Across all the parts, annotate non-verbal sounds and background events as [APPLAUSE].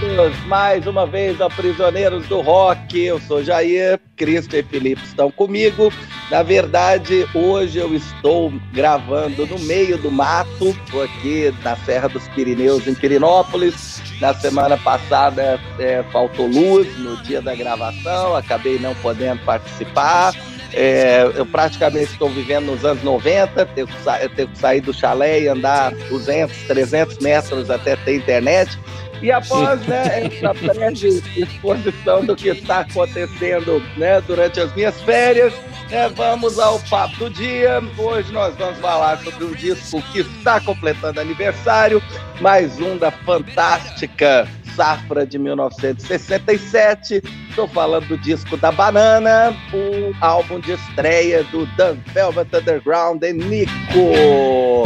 bem-vindos mais uma vez a Prisioneiros do Rock. Eu sou Jair, Cristo e Felipe estão comigo. Na verdade, hoje eu estou gravando no meio do mato, estou aqui na Serra dos Pirineus, em Pirinópolis. Na semana passada é, faltou luz no dia da gravação, acabei não podendo participar. É, eu praticamente estou vivendo nos anos 90, tenho que, sa tenho que sair do chalé e andar 200, 300 metros até ter internet. E após né, [LAUGHS] essa breve exposição do que está acontecendo né, durante as minhas férias, né, vamos ao papo do dia. Hoje nós vamos falar sobre um disco que está completando aniversário, mais um da fantástica safra de 1967. Estou falando do disco da Banana, o álbum de estreia do The Velvet Underground e Nico.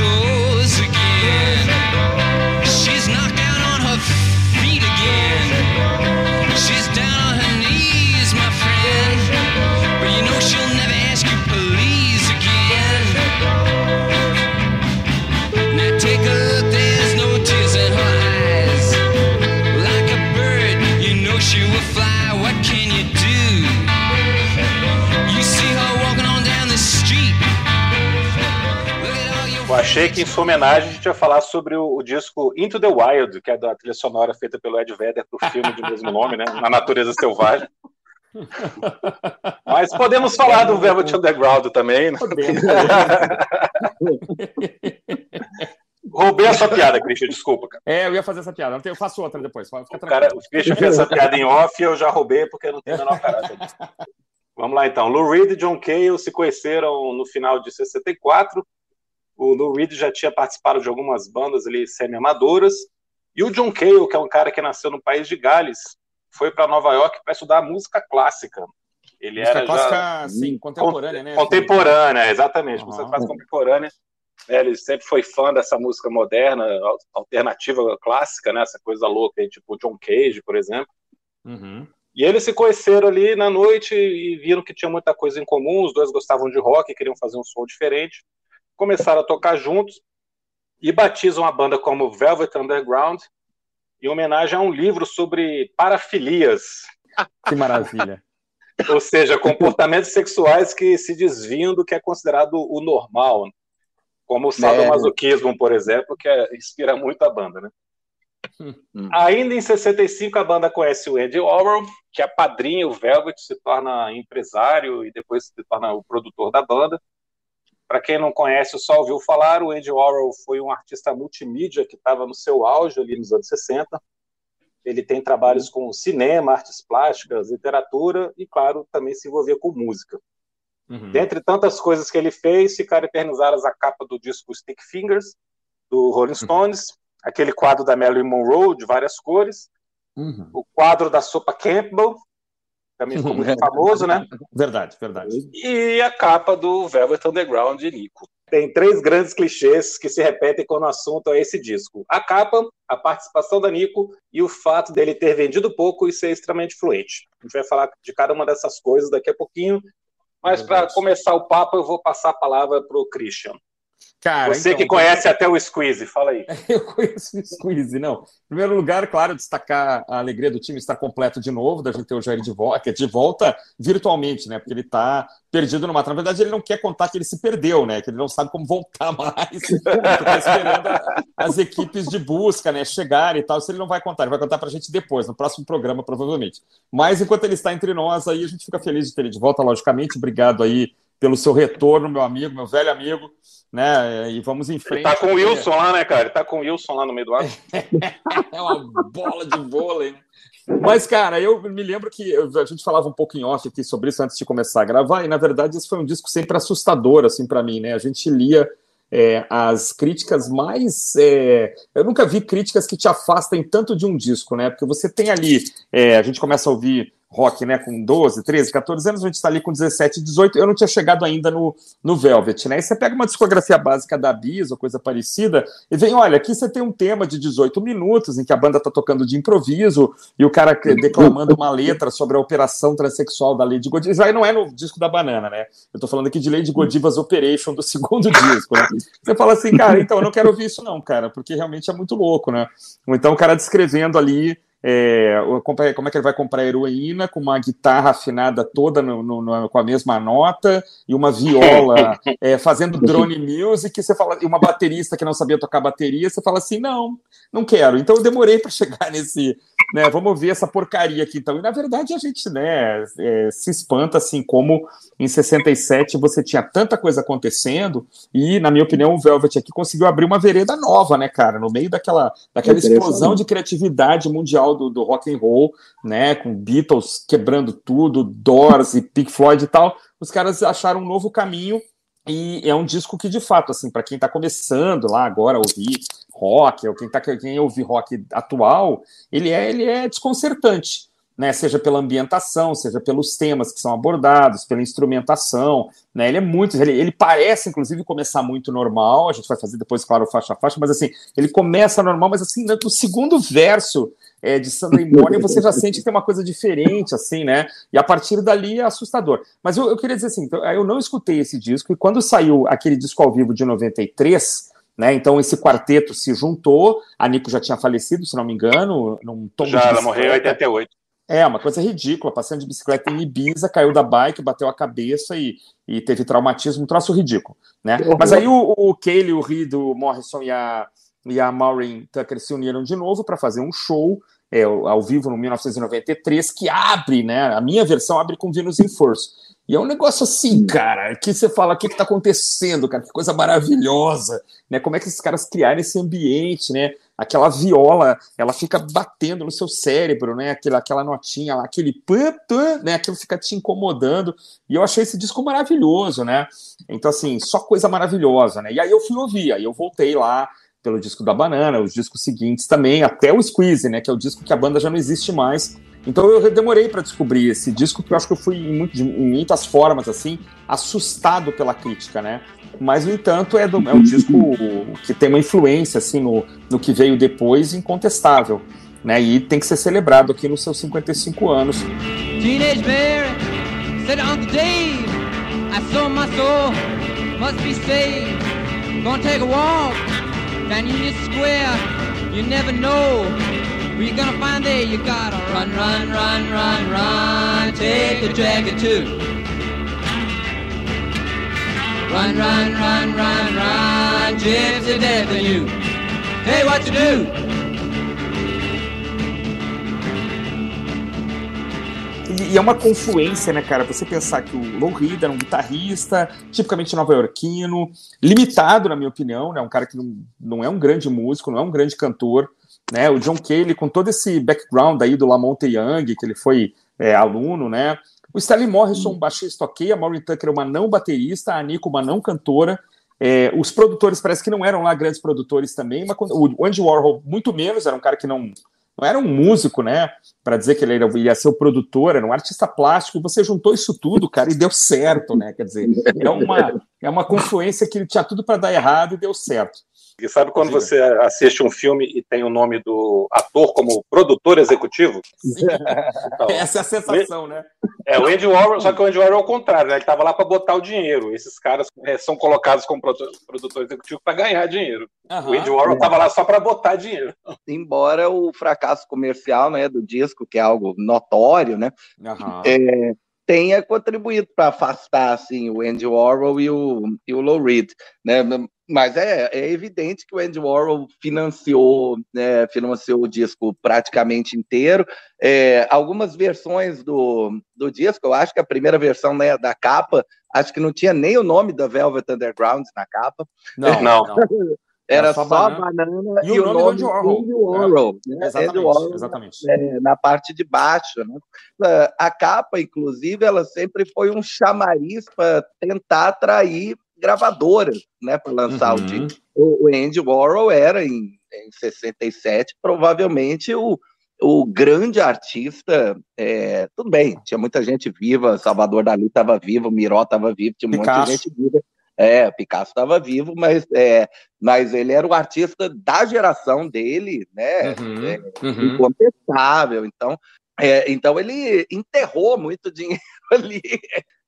Eu achei que em sua homenagem a gente ia falar sobre o, o, disco Into the Wild, que é da trilha sonora feita pelo Ed Vedder para o filme de mesmo nome, né? Na Natureza Selvagem. [LAUGHS] Mas podemos falar do Velvet Underground também. Né? Roubei a sua piada, Christian, desculpa. Cara. É, eu ia fazer essa piada. Eu faço outra depois. o, cara, o Christian fez essa piada em off e eu já roubei porque não tem o menor [LAUGHS] caráter. Vamos lá então. Lou Reed e John Cale se conheceram no final de 64 o Lou Reed já tinha participado de algumas bandas ali semi-amadoras. E o John Cale, que é um cara que nasceu no país de Gales, foi para Nova York para estudar música clássica. Ele música era clássica, já... sim, contemporânea, né? Contemporânea, exatamente, uhum. música clássica contemporânea. É, ele sempre foi fã dessa música moderna, alternativa clássica, né? Essa coisa louca, tipo John Cage, por exemplo. Uhum. E eles se conheceram ali na noite e viram que tinha muita coisa em comum. Os dois gostavam de rock, queriam fazer um som diferente começaram a tocar juntos e batizam a banda como Velvet Underground, em homenagem a um livro sobre parafilias. [LAUGHS] Que maravilha. Ou seja, comportamentos sexuais que se desviam do que é considerado o normal, como o sadomasoquismo, por exemplo, que é, inspira muito a banda, né? [LAUGHS] Ainda em 65, a banda conhece o Andy Warhol, que é padrinho o Velvet, se torna empresário e depois se torna o produtor da banda. Para quem não conhece, só ouviu falar, o Andy Warhol foi um artista multimídia que estava no seu auge ali nos anos 60. Ele tem trabalhos com cinema, artes plásticas, literatura e, claro, também se envolvia com música. Uhum. Dentre tantas coisas que ele fez, ficaram eternizadas a capa do disco Stick Fingers, do Rolling uhum. Stones, uhum. aquele quadro da Marilyn Monroe, de várias cores, uhum. o quadro da sopa Campbell, também ficou [LAUGHS] muito famoso, né? Verdade, verdade. E a capa do Velvet Underground de Nico. Tem três grandes clichês que se repetem quando o assunto é esse disco. A capa, a participação da Nico e o fato dele ter vendido pouco e ser extremamente fluente. A gente vai falar de cada uma dessas coisas daqui a pouquinho. Mas para começar o papo, eu vou passar a palavra para o Christian. Cara, Você então, que conhece até o Squeeze, fala aí. [LAUGHS] Eu conheço o Squeeze, não. Em primeiro lugar, claro, destacar a alegria do time estar completo de novo, da gente ter o Jair de volta, de volta virtualmente, né? Porque ele está perdido no mato. Na verdade, ele não quer contar que ele se perdeu, né? Que ele não sabe como voltar [LAUGHS] mais. Está esperando as equipes de busca, né? Chegarem e tal. Isso ele não vai contar, ele vai contar para a gente depois, no próximo programa, provavelmente. Mas enquanto ele está entre nós, aí a gente fica feliz de ter ele de volta, logicamente. Obrigado aí pelo seu retorno, meu amigo, meu velho amigo né? E vamos em frente. Ele tá com o Wilson lá, né, cara? Ele tá com o Wilson lá no meio do ar. [LAUGHS] é uma bola de vôlei, né? Mas, cara, eu me lembro que a gente falava um pouco em off aqui sobre isso antes de começar a gravar, e na verdade esse foi um disco sempre assustador, assim, para mim, né? A gente lia é, as críticas mais. É... eu nunca vi críticas que te afastem tanto de um disco, né? Porque você tem ali, é, a gente começa a ouvir rock, né, com 12, 13, 14 anos, a gente está ali com 17, 18, eu não tinha chegado ainda no, no Velvet, né? E você pega uma discografia básica da Bis ou coisa parecida e vem, olha, aqui você tem um tema de 18 minutos em que a banda está tocando de improviso e o cara declamando uma letra sobre a operação transexual da Lady Godiva. Isso aí não é no disco da Banana, né? Eu estou falando aqui de Lady Godivas Operation do segundo [LAUGHS] disco, né? Você fala assim, cara, então eu não quero ouvir isso não, cara, porque realmente é muito louco, né? Ou então o cara descrevendo ali é, como é que ele vai comprar heroína com uma guitarra afinada toda no, no, no, com a mesma nota e uma viola [LAUGHS] é, fazendo drone music, você fala, e uma baterista que não sabia tocar bateria, você fala assim, não, não quero. Então eu demorei para chegar nesse, né, vamos ver essa porcaria aqui então. E na verdade a gente, né, é, se espanta assim como em 67 você tinha tanta coisa acontecendo e, na minha opinião, o Velvet aqui conseguiu abrir uma vereda nova, né, cara, no meio daquela, daquela explosão de criatividade mundial do, do rock and roll, né, com Beatles quebrando tudo, Doors e Pink Floyd e tal. Os caras acharam um novo caminho e é um disco que, de fato, assim, para quem está começando lá agora a ouvir rock, ou quem, tá, quem ouve rock atual, ele é, ele é desconcertante. Né, seja pela ambientação, seja pelos temas que são abordados, pela instrumentação, né, ele é muito, ele, ele, parece inclusive começar muito normal, a gente vai fazer depois, claro, faixa a faixa, mas assim, ele começa normal, mas assim, no segundo verso é, de Sunday Morning você já sente que tem uma coisa diferente, assim, né, e a partir dali é assustador. Mas eu, eu queria dizer assim, então, eu não escutei esse disco, e quando saiu aquele disco ao vivo de 93, né? Então esse quarteto se juntou, a Nico já tinha falecido, se não me engano, num tom Já, ela morreu em 88. É, uma coisa ridícula, passando de bicicleta em Ibiza, caiu da bike, bateu a cabeça e, e teve traumatismo, um troço ridículo, né? Mas aí o, o o Reed, o Morrison e a, e a Maureen Tucker se uniram de novo para fazer um show é, ao vivo no 1993, que abre, né? A minha versão abre com Venus in Force. E é um negócio assim, cara, que você fala, o que está acontecendo, cara? Que coisa maravilhosa, né? Como é que esses caras criaram esse ambiente, né? Aquela viola, ela fica batendo no seu cérebro, né? Aquela, aquela notinha lá, aquele pã, né? Aquilo fica te incomodando. E eu achei esse disco maravilhoso, né? Então, assim, só coisa maravilhosa, né? E aí eu fui ouvir, aí eu voltei lá, pelo disco da Banana, os discos seguintes também, até o Squeeze, né, que é o disco que a banda já não existe mais. Então eu demorei para descobrir esse disco, porque eu acho que eu fui em, muito, em, muitas formas assim assustado pela crítica, né? Mas no entanto é, do, é um disco que tem uma influência assim no, no que veio depois incontestável, né? E tem que ser celebrado aqui nos seus 55 anos. Teenage Mary said Uncle Dave, I saw my soul must be saved. Gonna take a walk down Union Square. You never know where you're gonna find there. You gotta run, run, run, run, run. Take the dragon too. Run, run, run, run, run. Gypsy you. Hey, what you do? E é uma confluência, né, cara? Você pensar que o Lou Reed era um guitarrista, tipicamente nova-iorquino, limitado, na minha opinião, né? Um cara que não, não é um grande músico, não é um grande cantor, né? O John Cale, com todo esse background aí do Lamonte Young, que ele foi é, aluno, né? O Stanley Morrison, um baixista ok, a Maureen Tucker, uma não baterista, a Nico, uma não cantora. É, os produtores parece que não eram lá grandes produtores também, mas o Andy Warhol muito menos, era um cara que não não era um músico, né? Para dizer que ele ia ser o produtor, era um artista plástico, você juntou isso tudo, cara, e deu certo, né? Quer dizer, é uma, é uma confluência que tinha tudo para dar errado e deu certo. E sabe quando você assiste um filme e tem o nome do ator como produtor executivo? Então, Essa é a sensação, né? É, o Andy Warhol, só que o Andy Warhol é o contrário, né? Ele estava lá para botar o dinheiro. Esses caras é, são colocados como produtor executivo para ganhar dinheiro. Uhum, o Andy Warhol estava lá só para botar dinheiro. Embora o fracasso comercial né, do disco, que é algo notório, né? Uhum. É, tenha contribuído para afastar assim, o Andy Warhol e o, e o Lou Reed. Né? Mas é, é evidente que o Andy Warhol financiou, né, financiou o disco praticamente inteiro. É, algumas versões do, do disco, eu acho que a primeira versão né, da capa, acho que não tinha nem o nome da Velvet Underground na capa. Não, não. Era só, só banana. banana e, e, o nome, nome do Andy Warhol. É. Né? Exatamente, Warhol, exatamente. É, na parte de baixo. Né? A capa, inclusive, ela sempre foi um chamariz para tentar atrair gravadoras, né, para lançar uhum. o disco. O Andy Warhol era em, em 67 provavelmente o o grande artista, é, tudo bem, tinha muita gente viva, Salvador Dali estava vivo, Miró estava vivo, tinha Picasso. muita gente viva. É, Picasso estava vivo, mas, é, mas ele era o artista da geração dele, né? Uhum, é, uhum. Incontestável. Então, é, então ele enterrou muito dinheiro [LAUGHS] ali.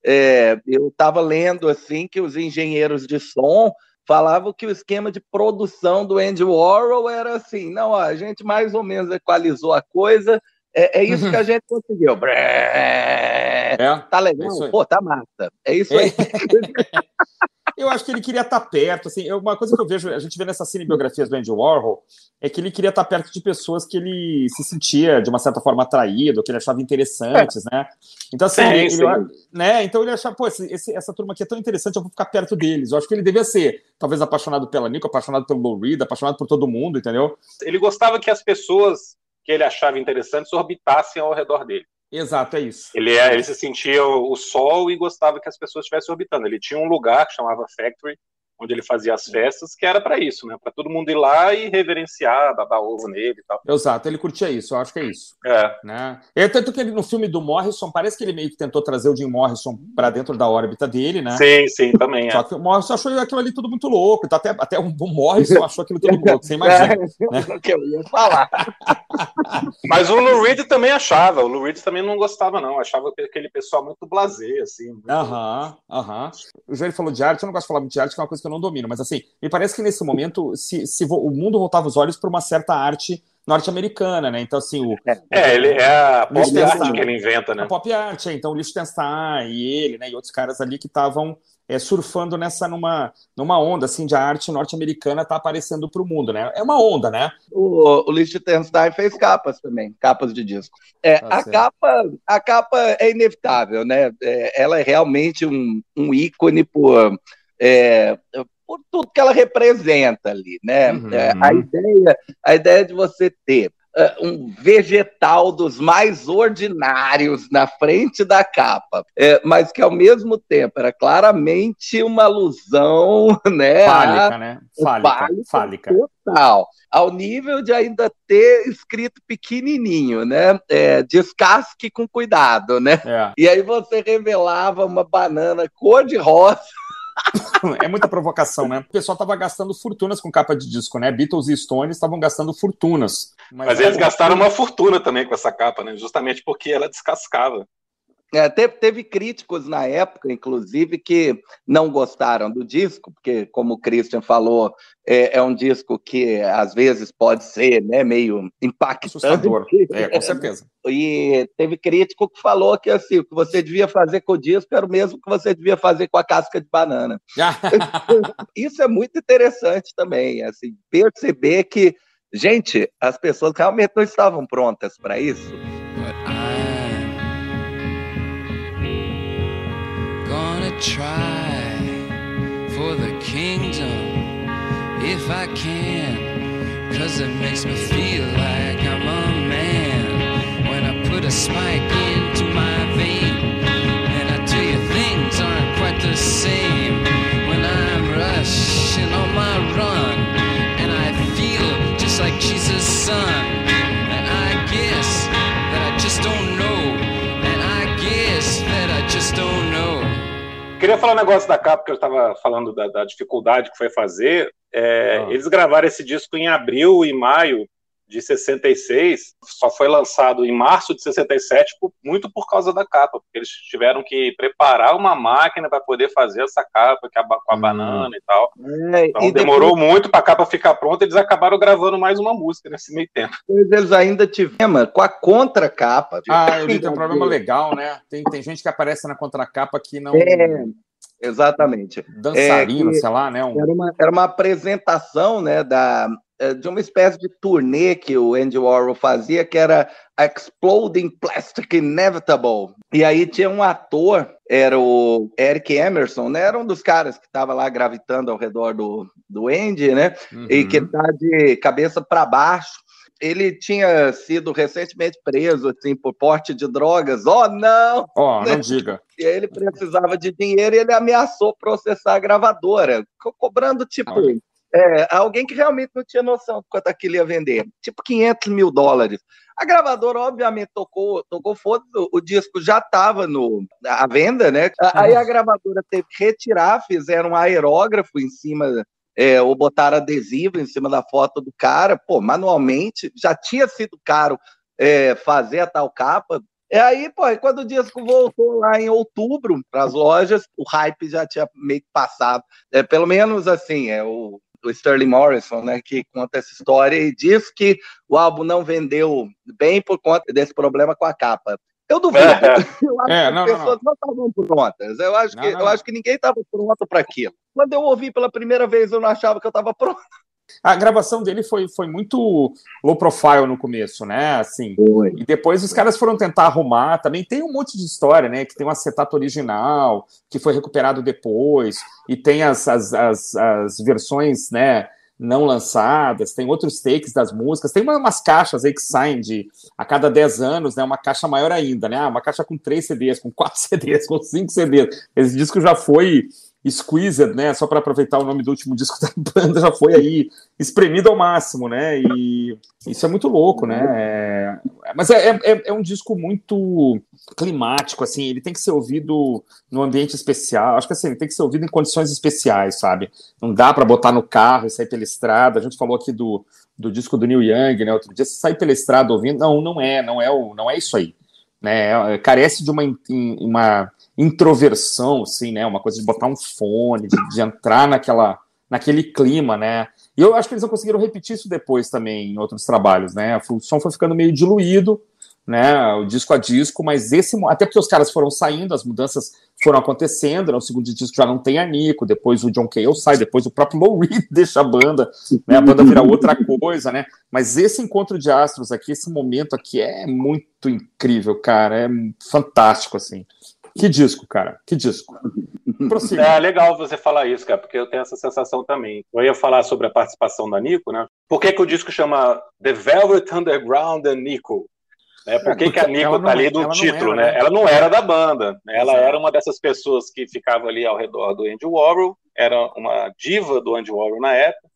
É, eu estava lendo assim que os engenheiros de som falavam que o esquema de produção do Andy Warhol era assim, não, ó, a gente mais ou menos equalizou a coisa, é, é isso que a [LAUGHS] gente conseguiu. É, tá legal? É Pô, tá massa. É isso aí. [LAUGHS] Eu acho que ele queria estar perto. Assim, uma coisa que eu vejo, a gente vê nessas cinebiografias do Andy Warhol, é que ele queria estar perto de pessoas que ele se sentia de uma certa forma atraído, que ele achava interessantes, é. né? Então, assim, sim, ele, sim. Ele, né? Então ele achava, pô, esse, essa turma aqui é tão interessante, eu vou ficar perto deles. Eu acho que ele devia ser, talvez, apaixonado pela Nico, apaixonado pelo Lou Reed, apaixonado por todo mundo, entendeu? Ele gostava que as pessoas que ele achava interessantes orbitassem ao redor dele. Exato, é isso. Ele, é, ele se sentia o sol e gostava que as pessoas estivessem orbitando. Ele tinha um lugar que chamava Factory, onde ele fazia as festas, que era para isso, né? Para todo mundo ir lá e reverenciar, dar ovo nele e tal. Exato, ele curtia isso, eu acho que é isso. É. Né? É tanto que ele, no filme do Morrison, parece que ele meio que tentou trazer o Jim Morrison para dentro da órbita dele, né? Sim, sim, também Só é. que o Morrison achou aquilo ali tudo muito louco, então até, até o Morrison achou aquilo tudo louco, você imagina. [LAUGHS] É, né? que eu ia falar. [LAUGHS] Mas o Lou Reed também achava, o Lou Reed também não gostava, não, achava aquele pessoal muito blasé, assim. Aham, aham. O Jair falou de arte, eu não gosto de falar muito de arte, que é uma coisa que eu não domino, mas assim, me parece que nesse momento, se, se o mundo voltava os olhos para uma certa arte norte-americana, né? Então, assim, o. É, é ele é a pop art que ele inventa, né? A pop art, é, então o Liechtenstein e ele, né? E outros caras ali que estavam é, surfando nessa numa, numa onda assim de arte norte-americana tá aparecendo para o mundo, né? É uma onda, né? O, o Liechtenstein fez capas também, capas de disco. É, tá a capa a capa é inevitável, né? É, ela é realmente um, um ícone por é, por tudo que ela representa ali, né? Uhum. É, a, ideia, a ideia de você ter uh, um vegetal dos mais ordinários na frente da capa, é, mas que ao mesmo tempo era claramente uma alusão, [LAUGHS] né? Fálica, a, né? Fálica, fálica. Total. Ao nível de ainda ter escrito pequenininho, né? É, descasque com cuidado, né? É. E aí você revelava uma banana cor-de-rosa [LAUGHS] é muita provocação, né? O pessoal tava gastando fortunas com capa de disco, né? Beatles e Stones estavam gastando fortunas. Mas, mas eles gastaram uma fortuna também com essa capa, né? Justamente porque ela descascava. É, teve, teve, críticos na época, inclusive, que não gostaram do disco, porque, como o Christian falou, é, é um disco que às vezes pode ser né, meio impactante. Assustador, [LAUGHS] é, com certeza. E teve crítico que falou que assim, o que você devia fazer com o disco era o mesmo que você devia fazer com a casca de banana. [LAUGHS] Isso é muito interessante também, assim, perceber que, gente, as pessoas realmente não estavam prontas para isso. Try for the kingdom if I can. Cause it makes me feel like I'm queria falar um negócio da capa, que eu estava falando da, da, dificuldade que foi fazer. É, ah. Eles gravaram esse disco em abril e maio de 66, só foi lançado em março de 67, muito por causa da capa, porque eles tiveram que preparar uma máquina para poder fazer essa capa que a, com a hum. banana e tal. É, então e demorou depois... muito para a capa ficar pronta, eles acabaram gravando mais uma música nesse meio tempo. Eles ainda tiveram com a contracapa. Ah, eu vi, tem um problema legal, né? Tem, tem gente que aparece na contracapa que não. É. Exatamente. Dançarino, é, sei lá, né? Um... Era, uma, era uma apresentação né, da, é, de uma espécie de turnê que o Andy Warhol fazia, que era Exploding Plastic Inevitable. E aí tinha um ator, era o Eric Emerson, né? Era um dos caras que estava lá gravitando ao redor do, do Andy, né? Uhum. E que tá de cabeça para baixo. Ele tinha sido recentemente preso assim, por porte de drogas. Oh, não! Oh, não diga. [LAUGHS] E ele precisava de dinheiro e ele ameaçou processar a gravadora, cobrando tipo É, alguém que realmente não tinha noção de quanto aquilo ia vender. Tipo 500 mil dólares. A gravadora, obviamente, tocou, tocou foda, o disco já estava à venda, né? Aí a gravadora teve que retirar, fizeram um aerógrafo em cima, é, ou botaram adesivo em cima da foto do cara. Pô, manualmente, já tinha sido caro é, fazer a tal capa. E aí, pô, quando o disco voltou lá em outubro para as lojas, o hype já tinha meio que passado. É, pelo menos assim, é o do Sterling Morrison, né, que conta essa história e diz que o álbum não vendeu bem por conta desse problema com a capa. Eu duvido. É, [LAUGHS] eu acho é, que não, as pessoas não estavam prontas. Eu acho, não, que, não. eu acho que ninguém estava pronto para aquilo. Quando eu ouvi pela primeira vez, eu não achava que eu estava pronto. A gravação dele foi, foi muito low profile no começo, né? Assim, foi. E depois os caras foram tentar arrumar. Também tem um monte de história, né? Que tem um acetato original, que foi recuperado depois, e tem as, as, as, as versões, né? Não lançadas, tem outros takes das músicas, tem umas caixas aí que saem de a cada 10 anos, né? Uma caixa maior ainda, né? Ah, uma caixa com 3 CDs, com 4 [LAUGHS] CDs, com 5 CDs. Esse disco já foi Squeezed, né? Só para aproveitar o nome do último disco da [LAUGHS] banda, já foi aí espremido ao máximo, né? E isso é muito louco, né? É... Mas é, é, é, um disco muito climático, assim. Ele tem que ser ouvido no ambiente especial. Acho que assim, ele tem que ser ouvido em condições especiais, sabe? Não dá para botar no carro e sair pela estrada. A gente falou aqui do, do disco do Neil Young, né? Outro dia, você sair pela estrada ouvindo, não, não é, não é o, não é isso aí. Né? Carece de uma, uma introversão, assim, né? Uma coisa de botar um fone, de, de, entrar naquela, naquele clima, né? E eu acho que eles não conseguiram repetir isso depois também em outros trabalhos, né? O som foi ficando meio diluído, né? O disco a disco, mas esse até porque os caras foram saindo, as mudanças foram acontecendo, né? O segundo disco já não tem a Nico, depois o John Cale sai, depois o próprio [LAUGHS] Lou Reed deixa a banda, né? A banda vira outra coisa, né? Mas esse encontro de astros aqui, esse momento aqui é muito incrível, cara, é fantástico assim. Que disco, cara, que disco. Prossiga. É legal você falar isso, cara, porque eu tenho essa sensação também. Eu ia falar sobre a participação da Nico, né? Por que, que o disco chama The Velvet Underground and Nico? Né? Por que, que a Nico tá ali no título, era, né? né? Ela não era da banda, né? ela era uma dessas pessoas que ficava ali ao redor do Andy Warhol, era uma diva do Andy Warhol na época.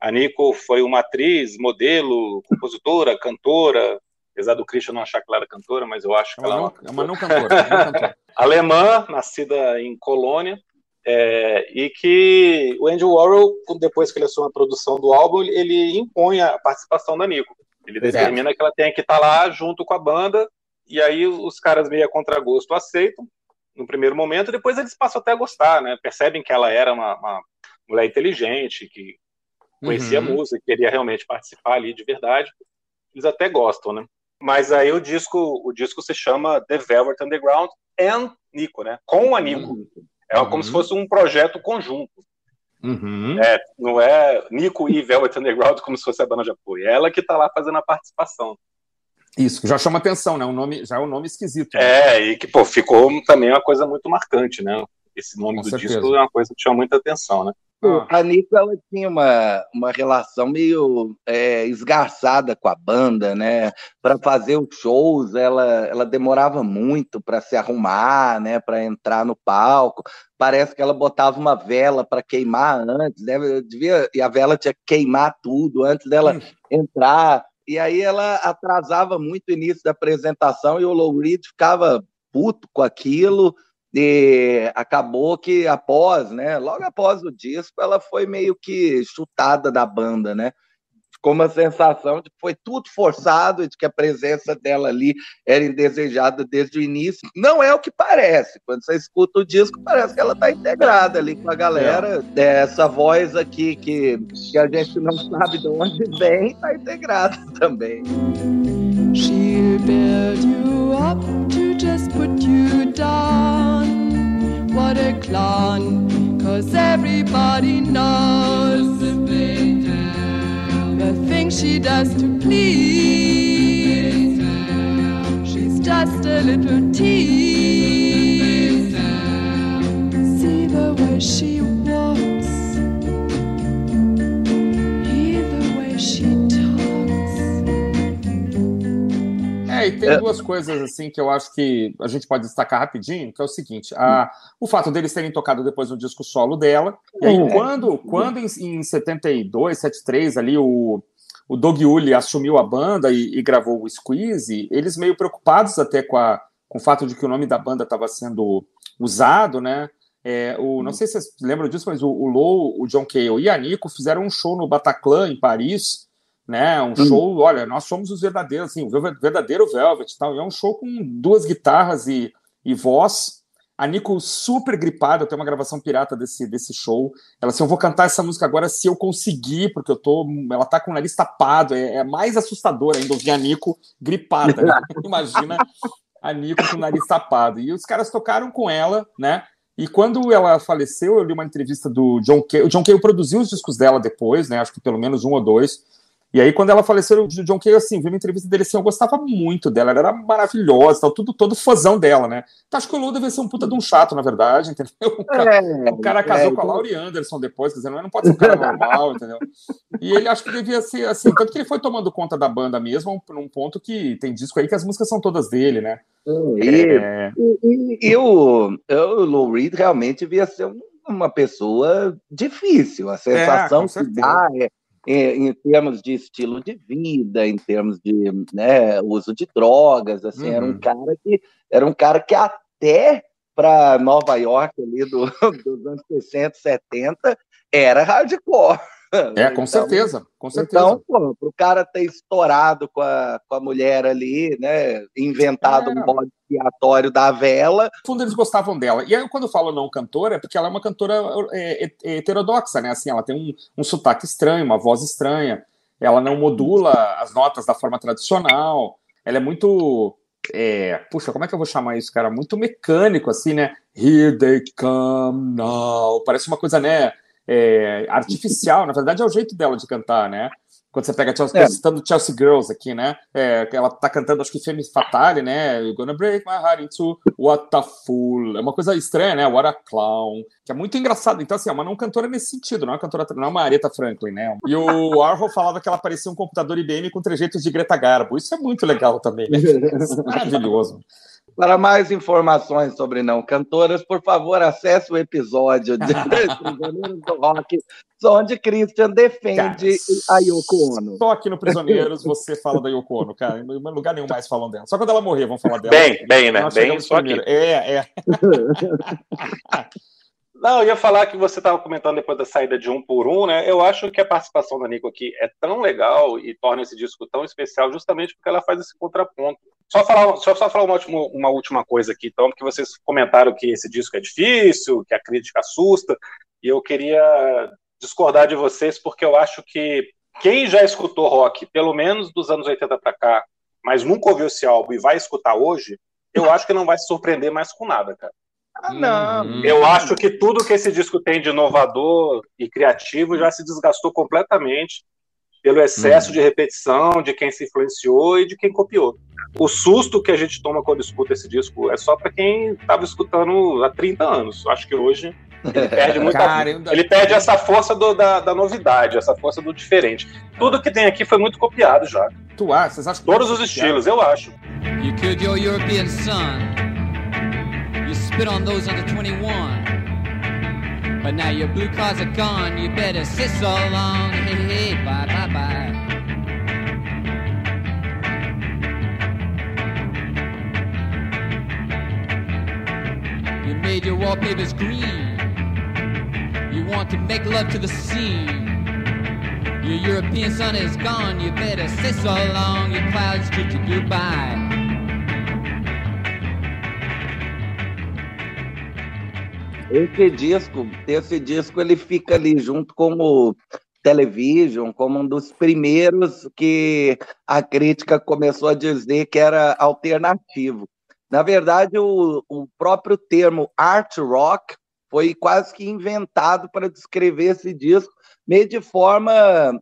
A Nico foi uma atriz, modelo, compositora, cantora, apesar do Christian não achar que ela era cantora, mas eu acho que ela, ela é uma, não cantora. Não cantora. [LAUGHS] Alemã, nascida em Colônia, é, e que o Andy Warhol, depois que ele assume a produção do álbum, ele impõe a participação da Nico. Ele determina que ela tem que estar lá junto com a banda, e aí os caras meio a contragosto aceitam no primeiro momento, depois eles passam até a gostar, né? Percebem que ela era uma, uma mulher inteligente, que conhecia uhum. música, queria realmente participar ali de verdade. Eles até gostam, né? Mas aí o disco, o disco se chama The Velvet Underground and Nico, né? Com a Nico. Uhum. É como se fosse um projeto conjunto. Uhum. É, não é Nico e Velvet Underground como se fosse a banda de apoio. É ela que está lá fazendo a participação. Isso, já chama atenção, né? Um nome, já é um nome esquisito. Né? É, e que pô, ficou também uma coisa muito marcante, né? Esse nome Com do certeza. disco é uma coisa que chama muita atenção, né? Ah. A Nico ela tinha uma, uma relação meio é, esgarçada com a banda, né? Para fazer os shows, ela, ela demorava muito para se arrumar, né? Para entrar no palco. Parece que ela botava uma vela para queimar antes, né? Devia, e a vela tinha que queimar tudo antes dela hum. entrar. E aí ela atrasava muito o início da apresentação e o Low Reed ficava puto com aquilo e acabou que após, né, logo após o disco, ela foi meio que chutada da banda, né? Ficou uma sensação de que foi tudo forçado e de que a presença dela ali era indesejada desde o início. Não é o que parece. Quando você escuta o disco, parece que ela está integrada ali com a galera. É. Essa voz aqui que, que a gente não sabe de onde vem, está integrada [LAUGHS] também. Build you up to just put you down. What a clown, cause everybody knows the thing she does to please. She's just a little tease. See the way she tem, tem é. duas coisas assim que eu acho que a gente pode destacar rapidinho, que é o seguinte: a, o fato deles terem tocado depois no disco solo dela, e aí é. quando, quando em, em 72, 73, ali o, o Doug Uli assumiu a banda e, e, gravou o Squeeze, eles meio preocupados até com, a, com o fato de que o nome da banda estava sendo usado, né? É, o, não sei se vocês lembram disso, mas o, o Low, o John Cale e a Nico fizeram um show no Bataclan, em Paris, né? Um show, olha, nós somos os verdadeiros, assim, o verdadeiro Velvet e tal. E é um show com duas guitarras e, e voz. A Nico super gripada, tenho uma gravação pirata desse, desse show. Ela assim, eu vou cantar essa música agora se eu conseguir, porque eu tô. Ela tá com o nariz tapado. É, é mais assustador ainda ouvir a Nico gripada. Né? [LAUGHS] Imagina a Nico com o nariz tapado. E os caras tocaram com ela, né? E quando ela faleceu, eu li uma entrevista do John Cale. O John Cale produziu os discos dela depois, né? Acho que pelo menos um ou dois. E aí, quando ela faleceu, o John Kay, assim, vi uma entrevista dele assim, eu gostava muito dela, ela era maravilhosa, tal, tudo, todo fãzão dela, né? Então, acho que o Lou deve ser um puta de um chato, na verdade, [LAUGHS] entendeu? O cara, é, o cara casou é, com a Laurie Anderson depois, quer dizer, não, não pode ser um cara normal, entendeu? E ele acho que devia ser assim, tanto que ele foi tomando conta da banda mesmo, num ponto que tem disco aí que as músicas são todas dele, né? E, é... e, e, o, o Lou Reed realmente devia ser uma pessoa difícil, a é, sensação é, que dá é em, em, termos de estilo de vida, em termos de né, uso de drogas, assim, uhum. era um uhum. cara que era um cara que até para Nova York ali do, [LAUGHS] dos anos 60, 70 era hardcore. É, com então, certeza, com certeza. Então, para o cara ter estourado com a, com a mulher ali, né, inventado é. um bode expiatório da vela. No fundo, eles gostavam dela. E aí, quando eu falo não cantora, é porque ela é uma cantora é, é, heterodoxa, né? Assim, ela tem um, um sotaque estranho, uma voz estranha. Ela não modula as notas da forma tradicional. Ela é muito é, puxa, como é que eu vou chamar isso, cara? Muito mecânico, assim, né? Here they come now. Parece uma coisa, né? É, artificial, na verdade é o jeito dela de cantar, né? Quando você pega Chelsea, é. citando Chelsea Girls aqui, né? É, ela tá cantando, acho que Femme Fatale, né? You're gonna break my heart into what a fool. É uma coisa estranha, né? What a clown. Que é muito engraçado. Então, assim, é uma não cantora nesse sentido, não é uma cantora, não é uma Aretha Franklin, né? E o Warhol falava que ela parecia um computador IBM com trejeitos de Greta Garbo. Isso é muito legal também, [LAUGHS] né? Maravilhoso. Para mais informações sobre não cantoras, por favor, acesse o episódio de [LAUGHS] Prisioneiros do Rock, onde Christian defende cara, a Yoko Ono. Só aqui no Prisioneiros você fala da Yoko Ono, cara. Em lugar nenhum mais falam dela. Só quando ela morrer vão falar dela. Bem, bem, né? Bem, só aqui. É, é. [LAUGHS] Não, eu ia falar que você estava comentando depois da saída de um por um, né? Eu acho que a participação da Nico aqui é tão legal e torna esse disco tão especial justamente porque ela faz esse contraponto. Só falar, só, só falar uma, última, uma última coisa aqui, então, porque vocês comentaram que esse disco é difícil, que a crítica assusta, e eu queria discordar de vocês porque eu acho que quem já escutou rock, pelo menos dos anos 80 para cá, mas nunca ouviu esse álbum e vai escutar hoje, eu acho que não vai se surpreender mais com nada, cara. Ah, não. Uhum. Eu acho que tudo que esse disco tem de inovador e criativo já se desgastou completamente pelo excesso uhum. de repetição, de quem se influenciou e de quem copiou. O susto que a gente toma quando escuta esse disco é só para quem estava escutando há 30 anos. Acho que hoje ele [LAUGHS] perde muita, Caramba. ele perde essa força do, da, da, novidade, essa força do diferente. Tudo que tem aqui foi muito copiado já. Tu acha? Vocês acham Todos os estilos, eu acho. You killed your European son. You spit on those under 21. But now your blue cards are gone. You better sit so long. Hey, hey, bye, bye, bye. You made your wallpapers green. You want to make love to the scene. Your European sun is gone. You better sit so long. Your clouds treat you goodbye. Esse disco, esse disco ele fica ali junto com o Television como um dos primeiros que a crítica começou a dizer que era alternativo. Na verdade, o, o próprio termo art rock foi quase que inventado para descrever esse disco meio de forma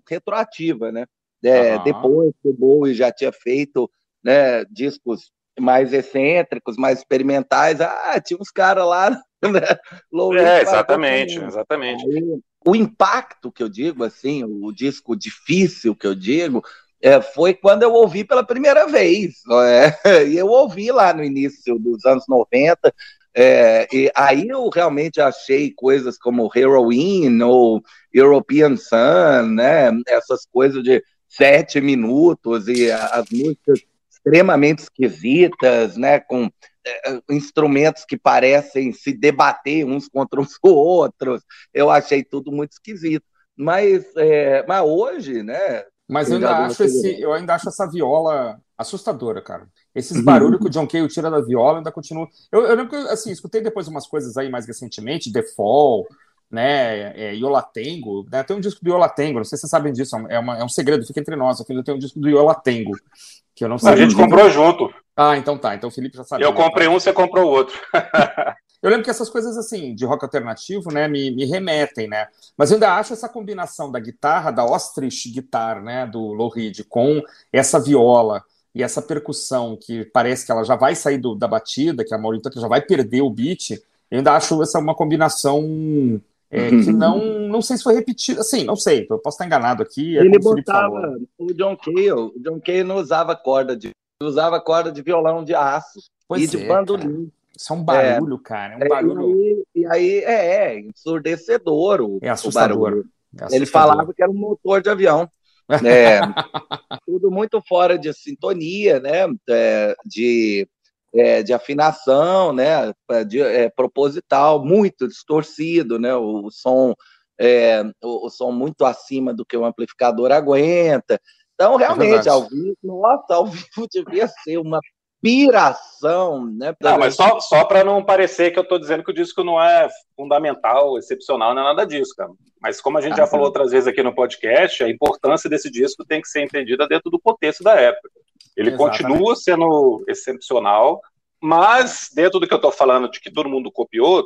retroativa, né? É, uhum. Depois que o Bowie já tinha feito né, discos mais excêntricos, mais experimentais, ah, tinha uns caras lá [LAUGHS] né? é, exatamente, exatamente. Aí, o impacto que eu digo, assim, o disco difícil que eu digo, é, foi quando eu ouvi pela primeira vez. É, [LAUGHS] e eu ouvi lá no início dos anos 90. É, e aí eu realmente achei coisas como Heroin ou European Sun, né? Essas coisas de sete minutos e as músicas extremamente esquisitas, né? Com é, instrumentos que parecem se debater uns contra os [LAUGHS] outros. Eu achei tudo muito esquisito. Mas, é, mas hoje, né? Mas eu ainda, acho esse, eu ainda acho essa viola assustadora, cara. Esses barulhos que o John Cale tira da viola ainda continua. Eu, eu lembro que, assim, escutei depois umas coisas aí mais recentemente, The Fall, né, é, Yolatengo, né, tem um disco do Yolatengo, não sei se vocês sabem disso, é, uma, é um segredo, fica entre nós, aqui tem um disco do Yolatengo, que eu não sei. A gente comprou junto. Ah, então tá, então o Felipe já sabe. Eu comprei tá. um, você comprou o outro. [LAUGHS] eu lembro que essas coisas, assim, de rock alternativo, né, me, me remetem, né, mas eu ainda acho essa combinação da guitarra, da Ostrich Guitar, né, do Low Reed, com essa viola, e essa percussão que parece que ela já vai sair do, da batida, que a Maureen Tucker já vai perder o beat, eu ainda acho essa uma combinação é, que uhum. não, não sei se foi repetido, assim, não sei, eu posso estar enganado aqui. É Ele botava o John Cale, o John Cale não usava corda de, usava corda de violão de aço pois e de é, bandolim. Isso é um barulho, é, cara, é um barulho. E, e aí é, é ensurdecedor o, é assustador. o barulho. É assustador. Ele falava que era um motor de avião. É, [LAUGHS] tudo muito fora de sintonia, né? É, de é, de afinação, né, de, é, proposital, muito distorcido, né, o, o som é, o, o, som muito acima do que o amplificador aguenta. Então, é realmente, ao vivo, nossa, ao vivo [LAUGHS] devia ser uma piração, né? Não, mas só, só para não parecer que eu estou dizendo que o disco não é fundamental, excepcional, não é nada disso, cara. Mas como a gente ah, já falou outras vezes aqui no podcast, a importância desse disco tem que ser entendida dentro do contexto da época. Ele Exatamente. continua sendo excepcional, mas dentro do que eu estou falando de que todo mundo copiou,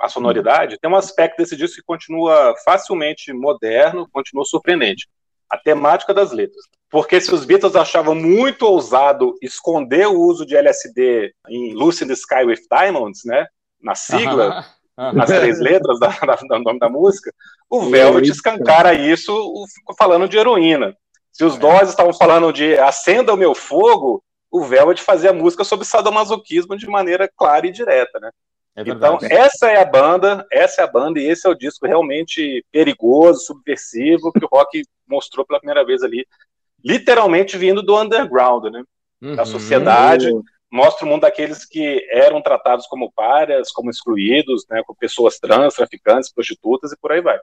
a sonoridade, tem um aspecto desse disco que continua facilmente moderno, continua surpreendente. A temática das letras. Porque se os Beatles achavam muito ousado esconder o uso de LSD em Lucy in the Sky with Diamonds, né? Na sigla, nas três letras da, da, do nome da música, o Velvet escancara isso falando de heroína. Se os é. Dós estavam falando de acenda o meu fogo, o Velvet fazia música sobre sadomasoquismo de maneira clara e direta, né? É então, essa é a banda, essa é a banda, e esse é o disco realmente perigoso, subversivo, que o rock [LAUGHS] mostrou pela primeira vez ali, literalmente vindo do underground, né? Uhum. Da sociedade, mostra o mundo daqueles que eram tratados como párias, como excluídos, né? Com pessoas trans, traficantes, prostitutas e por aí vai.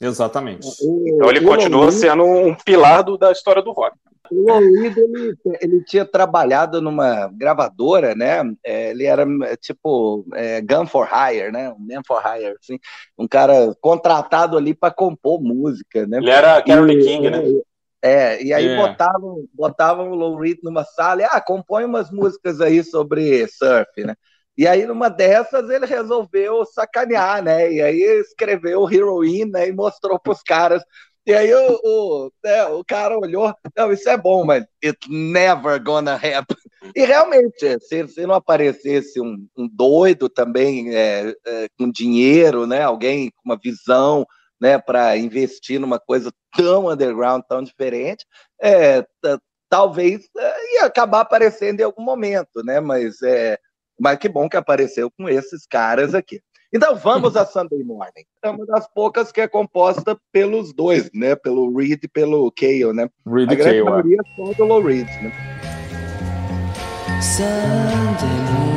Exatamente. Então ele continua sendo um pilar do, da história do rock. O Louis, ele, ele tinha trabalhado numa gravadora, né? É, ele era tipo é, gun for hire, né? Um man for hire, assim. Um cara contratado ali para compor música, né? Ele era Carole King, né? É, e aí é. botavam, botavam o Lou Reed numa sala e, ah, compõe umas músicas aí sobre surf, né? E aí, numa dessas, ele resolveu sacanear, né? E aí escreveu Heroin? E mostrou para os caras e aí o, o, né, o cara olhou, não, isso é bom, mas it's never gonna happen. E realmente, se, se não aparecesse um, um doido também é, é, com dinheiro, né, alguém com uma visão né, para investir numa coisa tão underground, tão diferente, é, talvez é, ia acabar aparecendo em algum momento, né? Mas, é, mas que bom que apareceu com esses caras aqui. Então vamos [LAUGHS] a Sunday Morning. É uma das poucas que é composta pelos dois, né? Pelo Reed e pelo Cale, né? Reed a grande Cale, é. maioria é. são do Low Reed, né? Sunday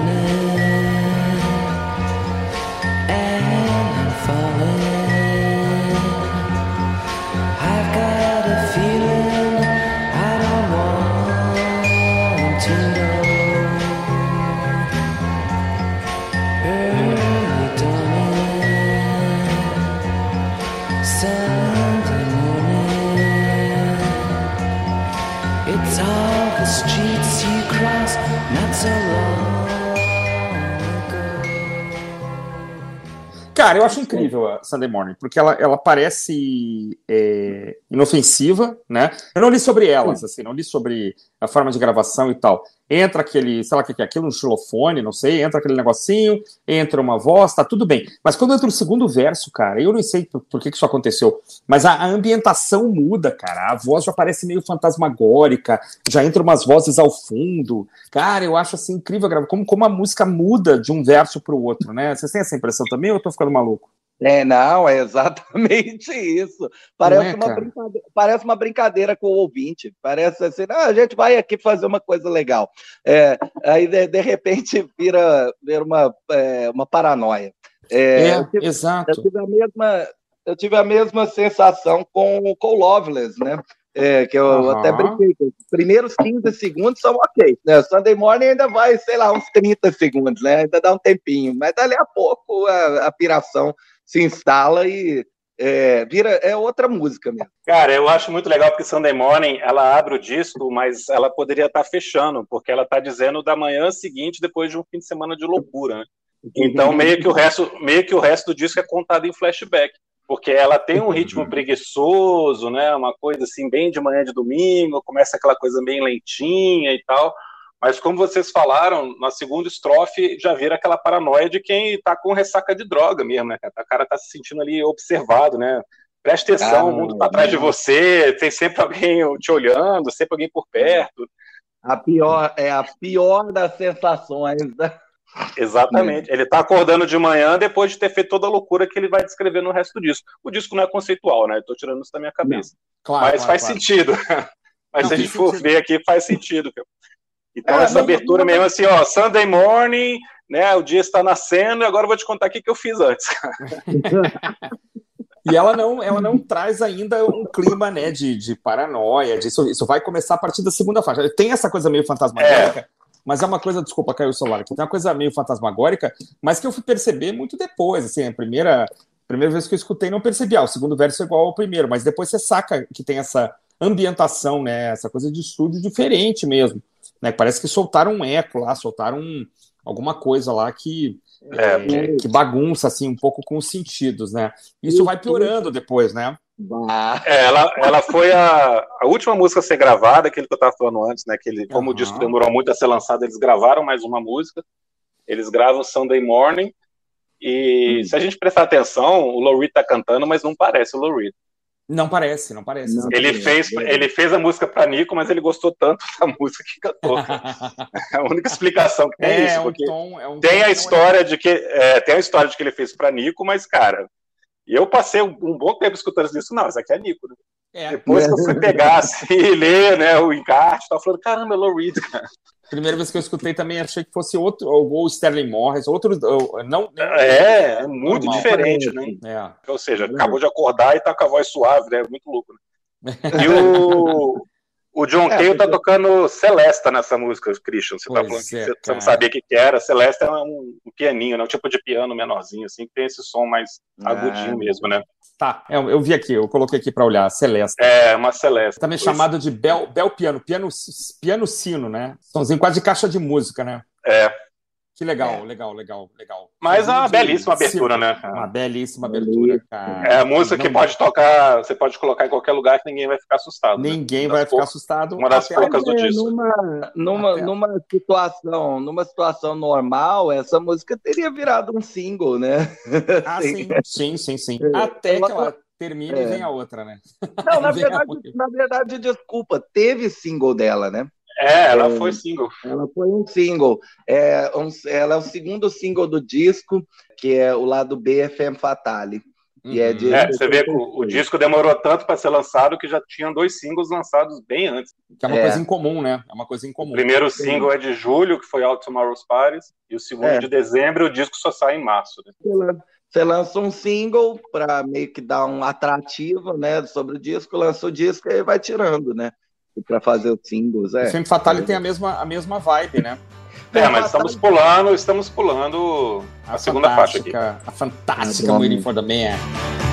Cara, eu acho incrível a Sunday Morning, porque ela, ela parece é, inofensiva, né? Eu não li sobre elas, assim, não li sobre a forma de gravação e tal. Entra aquele, sei lá o que é aquilo, um xilofone, não sei, entra aquele negocinho, entra uma voz, tá tudo bem. Mas quando entra o segundo verso, cara, eu não sei por, por que, que isso aconteceu, mas a, a, ambientação muda, cara. A voz já parece meio fantasmagórica, já entra umas vozes ao fundo. Cara, eu acho assim incrível como, como a música muda de um verso pro outro, né? Vocês têm essa impressão também ou eu tô ficando maluco? É, não, é exatamente isso. Parece, é, uma, brincadeira, parece uma brincadeira com o ouvinte. Parece assim, ah, a gente vai aqui fazer uma coisa legal. É, aí, de, de, repente, vira, vira uma, é, uma paranoia. É, é tive, exato. Eu tive, a mesma, eu tive a mesma sensação com, com o Loveless, né? É, que eu uhum. até brinquei. Os primeiros 15 segundos são ok. Né? O Sunday Morning ainda vai, sei lá, uns 30 segundos, né? Ainda dá um tempinho. Mas dali a pouco a, a piração se instala e é, vira é outra música mesmo. Cara, eu acho muito legal porque Sunday Morning ela abre o disco, mas ela poderia estar fechando, porque ela está dizendo da manhã seguinte depois de um fim de semana de loucura. Né? Então meio que o resto, meio que o resto do disco é contado em flashback, porque ela tem um ritmo preguiçoso, né? Uma coisa assim bem de manhã de domingo, começa aquela coisa bem lentinha e tal. Mas como vocês falaram, na segunda estrofe já vira aquela paranoia de quem está com ressaca de droga mesmo, né? O cara está se sentindo ali observado, né? Preste atenção, ah, o mundo está atrás de você, tem sempre alguém te olhando, sempre alguém por perto. A pior, é a pior das sensações. Né? Exatamente. Ele está acordando de manhã depois de ter feito toda a loucura que ele vai descrever no resto do disco. O disco não é conceitual, né? Estou tirando isso da minha cabeça. Claro, Mas claro, faz claro. sentido. [LAUGHS] Mas não, se a gente for ver aqui, faz sentido. Então, é, essa abertura não, mesmo assim, ó, Sunday morning, né? O dia está nascendo, e agora eu vou te contar o que eu fiz antes. [LAUGHS] E ela não, ela não traz ainda um clima, né, de, de paranoia, de, isso, isso vai começar a partir da segunda faixa. Tem essa coisa meio fantasmagórica, é. mas é uma coisa, desculpa, caiu o celular aqui, tem uma coisa meio fantasmagórica, mas que eu fui perceber muito depois, assim, a primeira, primeira vez que eu escutei não percebi, ah, o segundo verso é igual ao primeiro, mas depois você saca que tem essa ambientação, né, essa coisa de estúdio diferente mesmo. Né? Parece que soltaram um eco lá, soltaram alguma coisa lá que, é, que bagunça assim um pouco com os sentidos, né? Isso vai piorando depois, né? É, ela, ela foi a, a última música a ser gravada, aquele que eu estava falando antes, né? Que ele, como uhum. o disco demorou muito a ser lançado, eles gravaram mais uma música. Eles gravam Sunday Morning. E hum. se a gente prestar atenção, o Lou Reed tá cantando, mas não parece o Reed. Não parece, não parece. Não, ele, fez, ele fez a música para Nico, mas ele gostou tanto da [LAUGHS] música que cantou. [LAUGHS] é a única explicação que tem é, isso. Porque tom, é um tem a história de que é, tem a história de que ele fez para Nico, mas cara, eu passei um, um bom tempo escutando isso. Não, isso aqui é Nico. Né? É. Depois que eu fui pegar assim, e [LAUGHS] ler né, o encarte, tava falando, caramba, é Lou Reed, cara. Primeira vez que eu escutei também achei que fosse outro, ou Sterling Morris, outro. Não, é, é muito normal, diferente, né? É. Ou seja, acabou de acordar e tá com a voz suave, né? Muito louco. Né? [LAUGHS] E o, o John é, Cale tá tocando Celesta nessa música, Christian. Você tá falando que é, você, você, não sabia o que, que era. Celesta é um, um, pianinho, né? Um tipo de piano menorzinho, assim, que tem esse som mais agudinho é. mesmo, né? Tá, eu, eu, vi aqui, eu coloquei aqui para olhar, Celeste. É, uma Celeste. Também pois. chamado de Bel, Bel Piano, piano, piano sino, né? Somzinho quase de caixa de música, né? É. Que legal, é. legal, legal, legal. Mas é uma belíssima abertura, Sim, né? Uma belíssima abertura, cara. É a música que pode tocar, você pode colocar em qualquer lugar que ninguém vai ficar assustado. Né? Ninguém né? vai ficar assustado. Uma das poucas do disco. Numa, numa, numa, situação, numa situação normal, essa música teria virado um single, né? Ah, [LAUGHS] sim, sim, sim, sim. É. Até que ela termina é. e vem a outra, né? Não, na [LAUGHS] verdade, na verdade, desculpa, teve single dela, né? É, ela é, foi single. Ela foi um single. É, um, ela é o segundo single do disco, que é o lado B, FM Fatale. E é, de... é, você vê que o, o disco demorou tanto para ser lançado que já tinham dois singles lançados bem antes. Que é uma é. coisa incomum, né? É uma coisa incomum. O primeiro single é de julho, que foi Out Tomorrow's Paris, e o segundo é. de dezembro, o disco só sai em março. Né? Você lança um single para meio que dar um atrativo, né, sobre o disco, lança o disco e vai tirando, né? Para fazer os singles. É. O filme Fatale tem a mesma, a mesma vibe, né? [LAUGHS] É, mas estamos pulando, estamos pulando a, a segunda faixa aqui. A fantástica Waiting for the Man.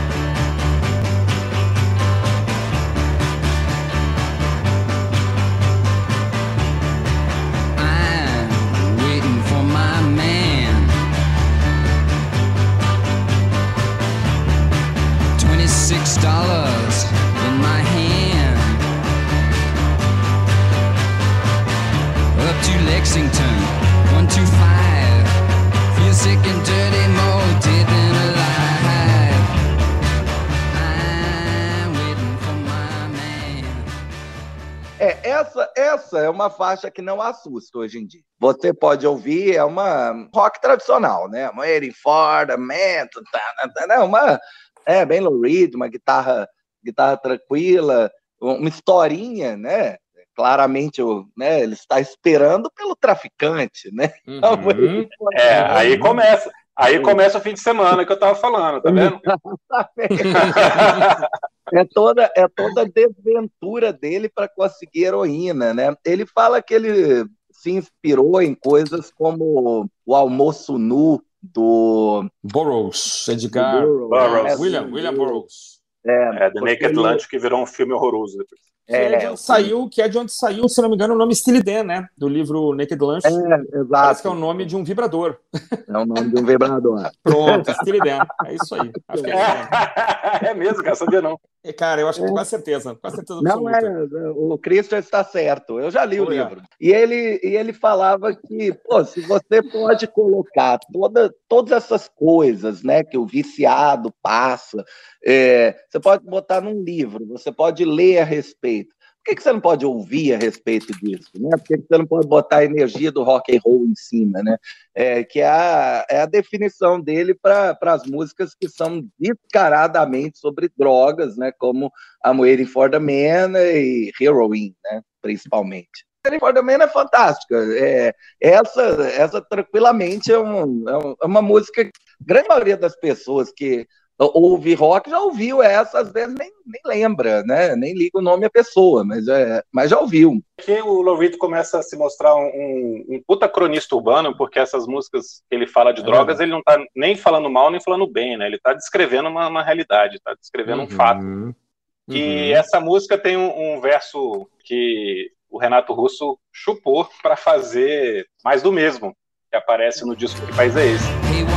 Essa, é uma faixa que não assusta hoje em dia. Você pode ouvir, é uma rock tradicional, né? Waiting for the man, tá, tá, tá, uma, é bem low reed, uma guitarra, guitarra tranquila, uma historinha, né? Claramente, né, ele está esperando pelo traficante, né? Uhum. É, aí começa. Aí começa o fim de semana que eu estava falando, tá vendo? [LAUGHS] [LAUGHS] é toda é toda a desventura dele para conseguir heroína, né? Ele fala que ele se inspirou em coisas como o almoço nu do Burroughs, Edgar Burroughs. William, William Burroughs. É, é The Naked. Lunch, que virou um filme horroroso depois. Que é, é de onde saiu, que é de onde saiu, se não me engano, o nome Steely Dan, né? Do livro Naked Lunch. É, exato. Parece que é o nome de um vibrador. É o nome de um vibrador. [LAUGHS] Pronto, Steely Dan. É isso aí. É, [LAUGHS] é mesmo, cara, sabia não. Cara, eu acho que é. com a certeza, com certeza Não é, o Cristo está certo. Eu já li o livro. E ele, e ele falava que, pô, se você pode colocar toda, todas essas coisas, né, que o viciado passa, é, você pode botar num livro, você pode ler a respeito. Por que, que você não pode ouvir a respeito disso? Né? Por que, que você não pode botar a energia do rock and roll em cima? Né? É, que é a, é a definição dele para as músicas que são descaradamente sobre drogas, né? como I'm Waiting for the Man e Heroin, né? principalmente. Waiting for the Man é fantástica. É, essa, essa tranquilamente é, um, é uma música que a grande maioria das pessoas que ouve rock, já ouviu essa, às vezes nem, nem lembra, né? Nem liga o nome à pessoa, mas, é, mas já ouviu. Aqui o Lovito começa a se mostrar um, um, puta cronista urbano, porque essas músicas que ele fala de é. drogas, ele não tá nem falando mal, nem falando bem, né? Ele tá descrevendo uma, uma realidade, tá descrevendo uhum. um fato. E uhum. essa música tem um, um verso que o Renato Russo chupou para fazer mais do mesmo, que aparece no disco Que País é Esse?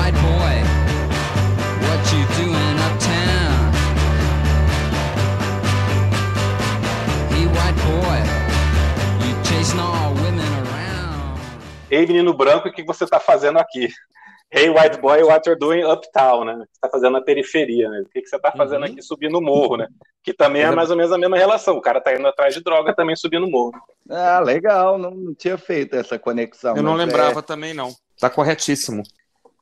Ei, menino branco, o que você está fazendo aqui? Hey, white boy, what you're doing uptown, né? O que você está fazendo na periferia, né? O que você está fazendo uhum. aqui subindo o morro, né? Que também é mais ou menos a mesma relação. O cara está indo atrás de droga também subindo o morro. Ah, legal. Não, não tinha feito essa conexão. Eu não lembrava é... também, não. Tá corretíssimo.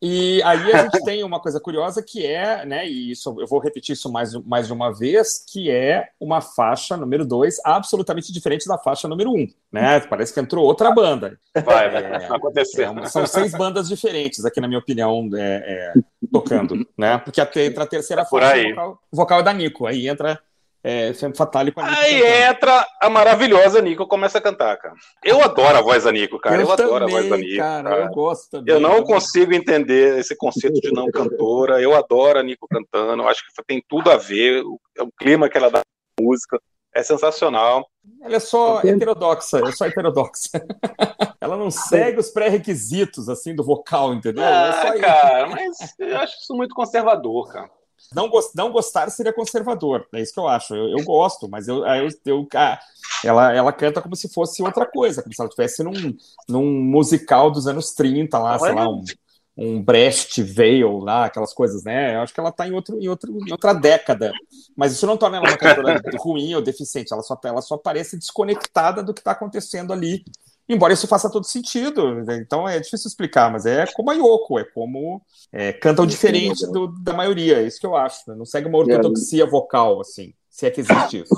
E aí a gente tem uma coisa curiosa que é, né, e isso eu vou repetir isso mais, mais de uma vez, que é uma faixa número 2 absolutamente diferente da faixa número 1, um, né? Parece que entrou outra banda. Vai, vai é, acontecer. É, são seis bandas diferentes aqui, na minha opinião, é, é tocando, né? Porque entra a terceira faixa, o vocal, o vocal é da Nico, aí entra é, sempre com a Nico. Aí cantando. entra a maravilhosa Nico começa a cantar, cara. Eu adoro a voz da Nico, cara. Eu, eu também, adoro a voz da Nico. Cara, cara. Eu gosto também. Eu não consigo entender esse conceito de não cantora. Eu adoro a Nico cantando. Eu acho que tem tudo a ver. O, o clima que ela dá na música é sensacional. Ela é só heterodoxa, é só heterodoxa. [LAUGHS] ela não segue os pré-requisitos assim do vocal, entendeu? É ah, é cara, mas eu acho isso muito conservador, cara. Não, não gostar seria conservador, é isso que eu acho. Eu, eu gosto, mas eu, eu, eu, ela, ela canta como se fosse outra coisa, como se ela estivesse num, num musical dos anos 30, lá, sei lá, um, um Brecht Veil lá, aquelas coisas, né? Eu acho que ela está em, outro, em, outro, em outra década. Mas isso não torna ela uma cantora [LAUGHS] ruim ou deficiente, ela só, ela só parece desconectada do que está acontecendo ali Embora isso faça todo sentido, né? então é difícil explicar, mas é como a Yoko, é como é, cantam diferente do, da maioria, é isso que eu acho. Né? Não segue uma ortodoxia vocal, assim, se é que existe isso.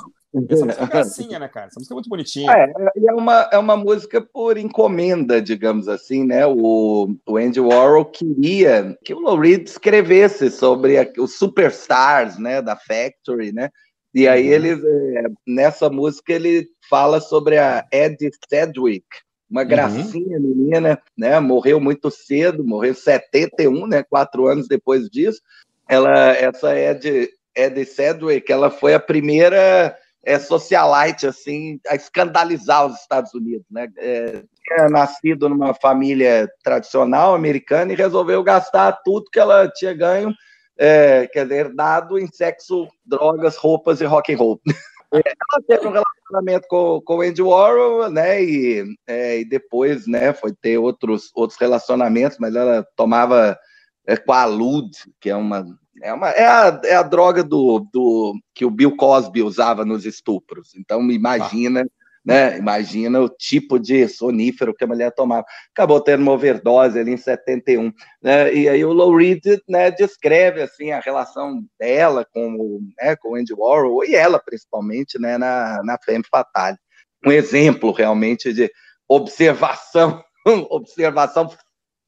Essa música é gracinha, né, cara? Essa música é muito bonitinha. É, é, uma, é uma música por encomenda, digamos assim, né? O, o Andy Warhol queria que o Lou Reed escrevesse sobre a, os superstars, né, da Factory, né? E aí uhum. ele, é, nessa música, ele fala sobre a Eddie Sedgwick, uma uhum. gracinha uhum. menina, né? Morreu muito cedo, morreu em 71, né? Quatro anos depois disso. Ela, essa Eddie, Eddie Sedgwick, ela foi a primeira é, socialite, assim, a escandalizar os Estados Unidos, né? É, tinha nascido numa família tradicional americana e resolveu gastar tudo que ela tinha ganho é, quer dizer, dado em sexo, drogas, roupas e rock and roll. [LAUGHS] ela teve um relacionamento com, com o Andy Warhol, né? E, é, e depois, né, foi ter outros, outros relacionamentos, mas ela tomava é, com a Lud, que é uma. É, uma, é, a, é a droga do, do que o Bill Cosby usava nos estupros. Então, imagina ah né? Imagina o tipo de sonífero que a mulher tomava. Acabou tendo uma overdose ali em 71, né? E aí o Lou Reed, né, descreve assim a relação dela com o, né, com o Andy Warhol e ela principalmente, né, na na Femme Fatale. Um exemplo realmente de observação, [LAUGHS] observação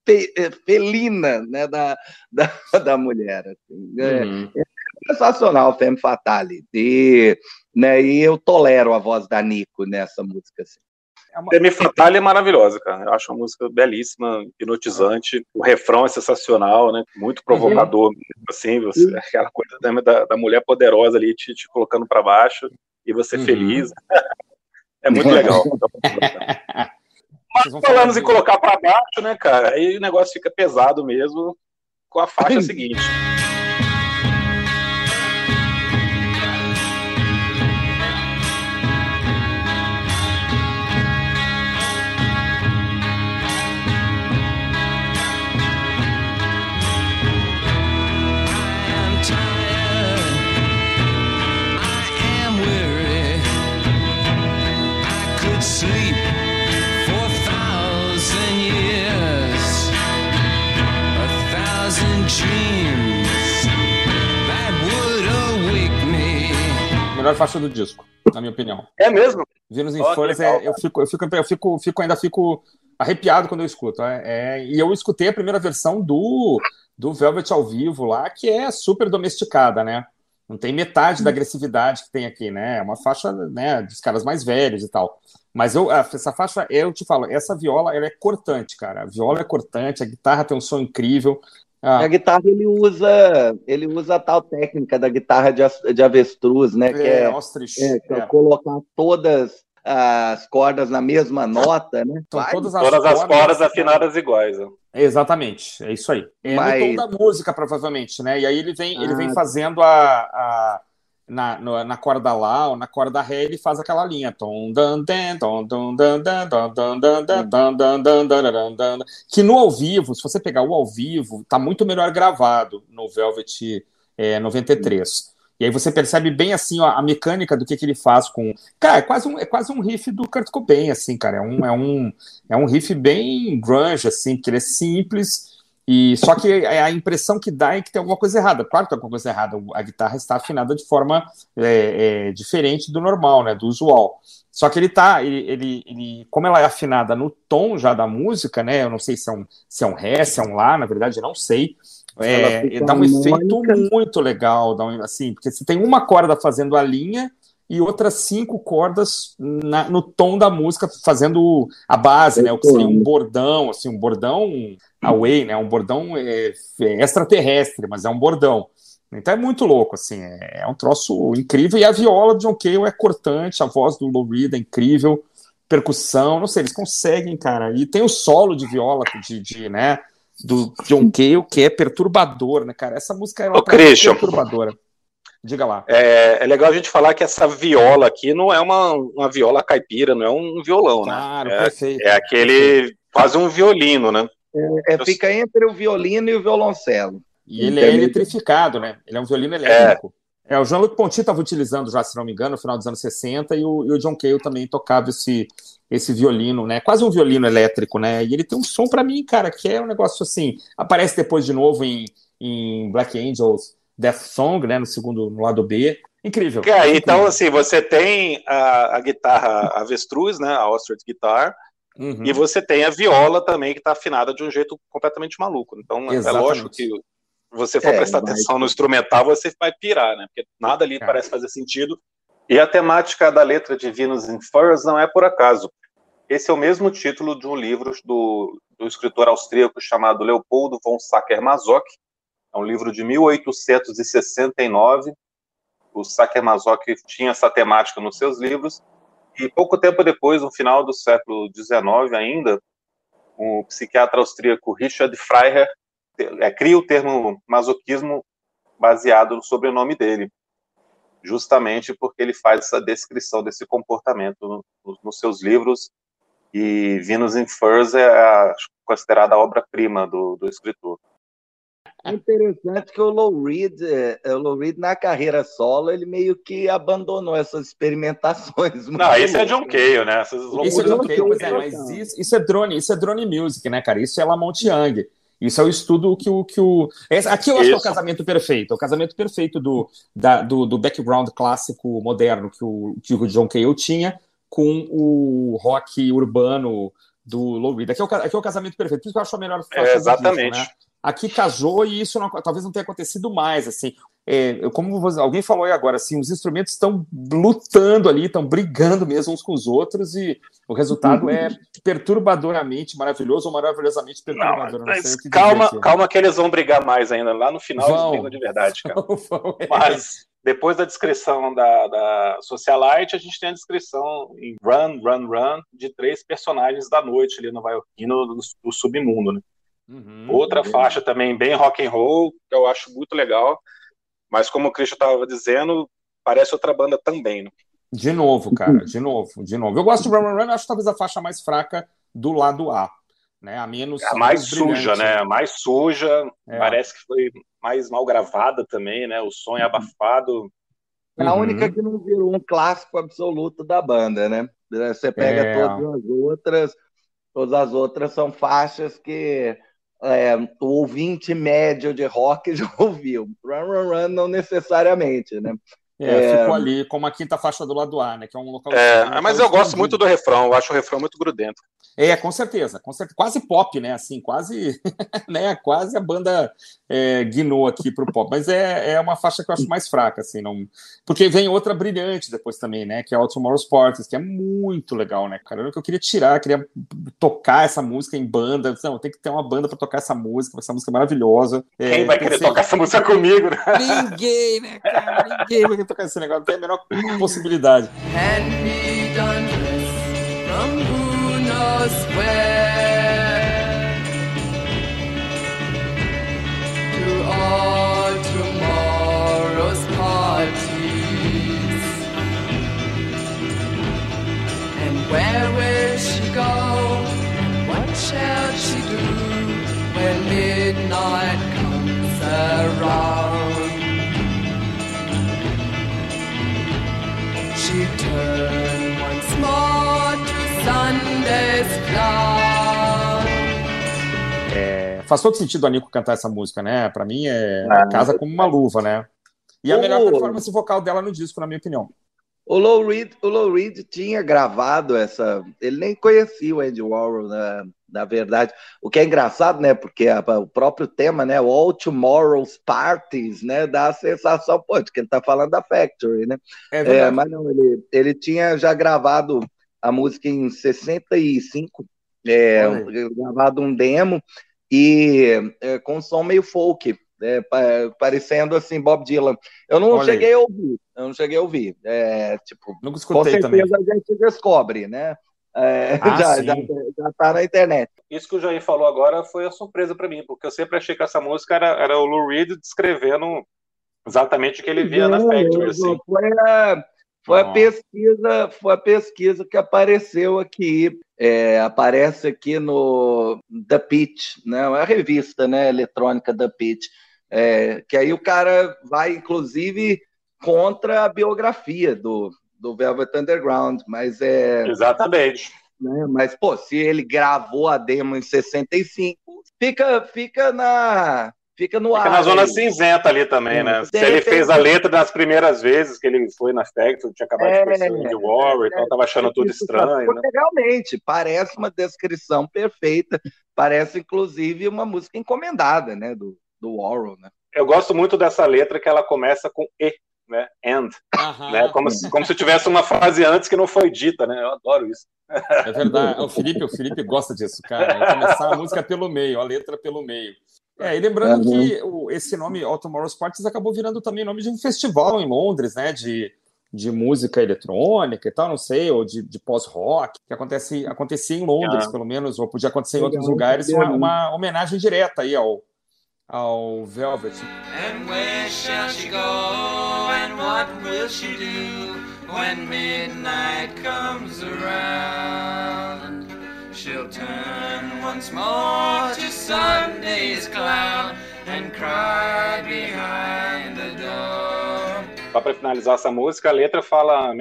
eh, felina, né, da, da, [LAUGHS] da mulher. Assim. É, uhum. Sensacional, Femme Fatale. E, né, e eu tolero a voz da Nico nessa música. Assim. É uma... Femme Fatale é maravilhosa, cara. Eu acho uma música belíssima, hipnotizante. O refrão é sensacional, né? Muito provocador, uhum. assim, você, uhum. aquela coisa da, da, mulher poderosa ali te, te colocando para baixo e você uhum. feliz. [LAUGHS] é muito [LAUGHS] legal. Mas falamos em colocar para baixo, né, cara? Aí o negócio fica pesado mesmo com a faixa [LAUGHS] seguinte. Melhor faixa do disco, na minha opinião. É mesmo? Vênus em oh, Folhas, é, eu, fico, eu, fico, eu fico, fico, ainda fico arrepiado quando eu escuto. É, é, e eu escutei a primeira versão do, do Velvet ao vivo lá, que é super domesticada, né? Não tem metade da agressividade que tem aqui, né? É uma faixa né, dos caras mais velhos e tal. Mas eu, essa faixa, eu te falo, essa viola ela é cortante, cara. A viola é cortante, a guitarra tem um som incrível. Ah. A guitarra ele usa, ele usa a tal técnica da guitarra de, de avestruz, né? Que é, é, é, que é, é. colocar todas as cordas na mesma nota, né? São todas as, todas as cordas, afinadas iguais. Né? Exatamente, é isso aí. É Mas... no tom da música, provavelmente, né? E aí ele vem, ah. ele vem fazendo a, a na, no, na corda Lá ou na corda Ré, ele faz aquela linha. Que no ao vivo, se você pegar o ao vivo, tá muito melhor gravado no Velvet é, 93. E aí você percebe bem assim ó, a mecânica do que, que ele faz com. Cara, é quase um, é quase um riff do Kurt Cobain, assim, cara. É um, é um, é um riff bem grunge, assim, que ele é simples e só que a impressão que dá é que tem alguma coisa errada. Claro que tem alguma coisa errada. A guitarra está afinada de forma é, é, diferente do normal, né, do usual. Só que ele tá, ele, ele, ele, como ela é afinada no tom já da música, né? Eu não sei se é um, se é um ré, se é um lá, na verdade, eu não sei. É, dá um efeito muito legal, dá um, assim, porque você tem uma corda fazendo a linha e outras cinco cordas na, no tom da música, fazendo a base, né? O que seria um bordão, assim, um bordão away, né? Um bordão é, é extraterrestre, mas é um bordão. Então é muito louco, assim, é, é um troço incrível. E a viola de John Cale é cortante, a voz do Lou Reed é incrível, percussão, não sei, eles conseguem, cara. E tem o solo de viola de, de né, do John Cale, que é perturbador, né, cara? Essa música é uma perturbadora. Diga lá. É, é, legal a gente falar que essa viola aqui não é uma, uma viola caipira, não é um violão, né? claro, né? É, perfeito. é aquele quase um violino, né? É, é, fica entre o violino e o violoncelo. E ele é eletrificado, né? Ele é um violino elétrico. É, é o Jean-Luc Ponty estava utilizando já, se não me engano, no final dos anos 60, e o, e o John Cale também tocava esse, esse violino, né? Quase um violino elétrico, né? E ele tem um som para mim, cara, que é um negócio assim. Aparece depois de novo em, em Black Angels Death Song, né, no segundo, no lado B. Incrível. É, incrível. Então, assim, você tem a, a guitarra avestruz, né, a Ostrich Guitar, uhum. e você tem a viola também, que está afinada de um jeito completamente maluco. Então, Exatamente. é lógico que você for é, prestar atenção no instrumental, você vai pirar, né, porque nada ali é. parece fazer sentido. E a temática da letra de Venus in Furs não é por acaso. Esse é o mesmo título de um livro do, do escritor austríaco chamado Leopoldo von Sacher-Masoch, é um livro de 1869. O Sacher Masoch tinha essa temática nos seus livros. E pouco tempo depois, no final do século XIX ainda, o psiquiatra austríaco Richard Freiherr é, cria o termo masoquismo baseado no sobrenome dele. justamente porque ele faz essa descrição desse comportamento nos, nos seus livros, e Venus in Furs é a, considerada a obra-prima do, do escritor. É interessante que o Low Reed, é, o Low Reed, na carreira solo, ele meio que abandonou essas experimentações. Não, isso é John Cale, né? Essas isso é John Cale, pois é, mas isso, isso, é drone, isso é drone music, né, cara? Isso é Lamont Young. Isso é o estudo que o. Que o... Aqui eu acho Isso. que é o casamento perfeito. É o casamento perfeito do, da, do, do, background clássico moderno que o, que o John Cale tinha com o rock urbano do Low Reed. Aqui é, o, aqui é o casamento perfeito. Por isso que eu acho a melhor faixa é, Exatamente. Disco, né? Aqui casou e isso não, talvez não tenha acontecido mais. assim é, como você, alguém falou aí agora, assim, os instrumentos estão lutando ali, estão brigando mesmo uns com os outros, e o resultado é perturbadoramente maravilhoso ou maravilhosamente perturbador. Não, mas calma, calma que eles vão brigar mais ainda. Lá no final vão. eles brigam de verdade, cara. [LAUGHS] Vão, é. Mas depois da descrição da, da Socialite, a gente tem a descrição em Run, Run, Run de três personagens da noite ali no Vaiocchino do, do submundo, né? Uhum, Outra uhum. faixa também bem rock and roll, que eu acho muito legal. Mas como o Christian estava dizendo, parece outra banda também, né? De novo, cara, de novo, de novo. Eu gosto de Run Run Run, acho talvez a faixa mais fraca do lado A, né? A menos. A mais suja, né? A mais suja, é. parece que foi mais mal gravada também, né? O som é abafado. É a única uhum. que não virou um clássico absoluto da banda, né? Você pega é. todas as outras, todas as outras são faixas que é, o ouvinte médio de rock [LAUGHS] já ouviu. Run, run, run, não necessariamente, né? É, é, ficou ali como a quinta faixa do lado A, né? Que é um local. É, um local mas eu gosto muito do refrão, eu acho o refrão muito grudento. É, com certeza, com certeza. Quase pop, né? Assim, quase, [LAUGHS] né? Quase a banda é, guinou aqui para o pop. Mas é, é uma faixa que eu acho mais fraca, assim, não. Porque vem outra brilhante depois também, né? Que é o Tomorrow Sports, que é muito legal, né, cara? Era o que eu queria tirar, queria tocar essa música em banda. Não, tem que ter uma banda para tocar essa música, essa música é maravilhosa. Quem vai querer tocar essa música comigo, né? Ninguém, né, cara? Ninguém vai querer tocar esse negócio, tem a menor possibilidade. all faz todo sentido a Nico cantar essa música, né? Para mim é ah, casa como uma luva, né? E a melhor performance vocal dela no disco, na minha opinião. O Low Reed, o Low Reed tinha gravado essa. Ele nem conhecia o Andy Warhol, na, na verdade. O que é engraçado, né? Porque a, o próprio tema, né? O All Tomorrow's Parties, né? Dá a sensação, pô, de que ele tá falando da Factory, né? É, é mas não, ele, ele tinha já gravado a música em 65, é, gravado um demo e é, com um som meio folk, é, parecendo assim Bob Dylan. Eu não Olha cheguei aí. a ouvir, eu não cheguei a ouvir. É, tipo, Nunca escutei com certeza também. a gente descobre, né? É, ah, [LAUGHS] já, já, já tá na internet. Isso que o Jair falou agora foi a surpresa para mim, porque eu sempre achei que essa música era, era o Lou Reed descrevendo exatamente o que ele via na Factory. Assim. Foi a, foi a pesquisa, foi a pesquisa que apareceu aqui, é, aparece aqui no The Pitch, né? É a revista, né, eletrônica The Pitch, é, que aí o cara vai, inclusive, contra a biografia do, do Velvet Underground, mas é exatamente. Né, mas pô, se ele gravou a demo em 65, fica, fica na fica no fica ar. na zona aí. cinzenta ali também, né? Se ele fez a letra nas primeiras vezes que ele foi na Factory, tinha acabado é, de conhecer o Andy Warhol, então tava achando tudo estranho. Né? Realmente, parece uma descrição perfeita, parece inclusive uma música encomendada, né, do, do Warhol, né? Eu gosto muito dessa letra que ela começa com E, né? And, né? Como se, como se tivesse uma frase antes que não foi dita, né? Eu adoro isso. É verdade. O Felipe, o Felipe gosta disso, cara. Começar a música pelo meio, a letra pelo meio. É, e lembrando uhum. que o, esse nome, All Tomorrow's Parties, acabou virando também nome de um festival em Londres, né? De, de música eletrônica e tal, não sei, ou de, de pós-rock, que acontece, acontecia em Londres, ah. pelo menos, ou podia acontecer em outros lugares, uma, uma, homenagem direta aí ao, ao Velvet. And where shall she go and what will she do when midnight comes around? She'll turn once more to Sunday's cloud and cry behind the door. Só para finalizar essa música, a letra fala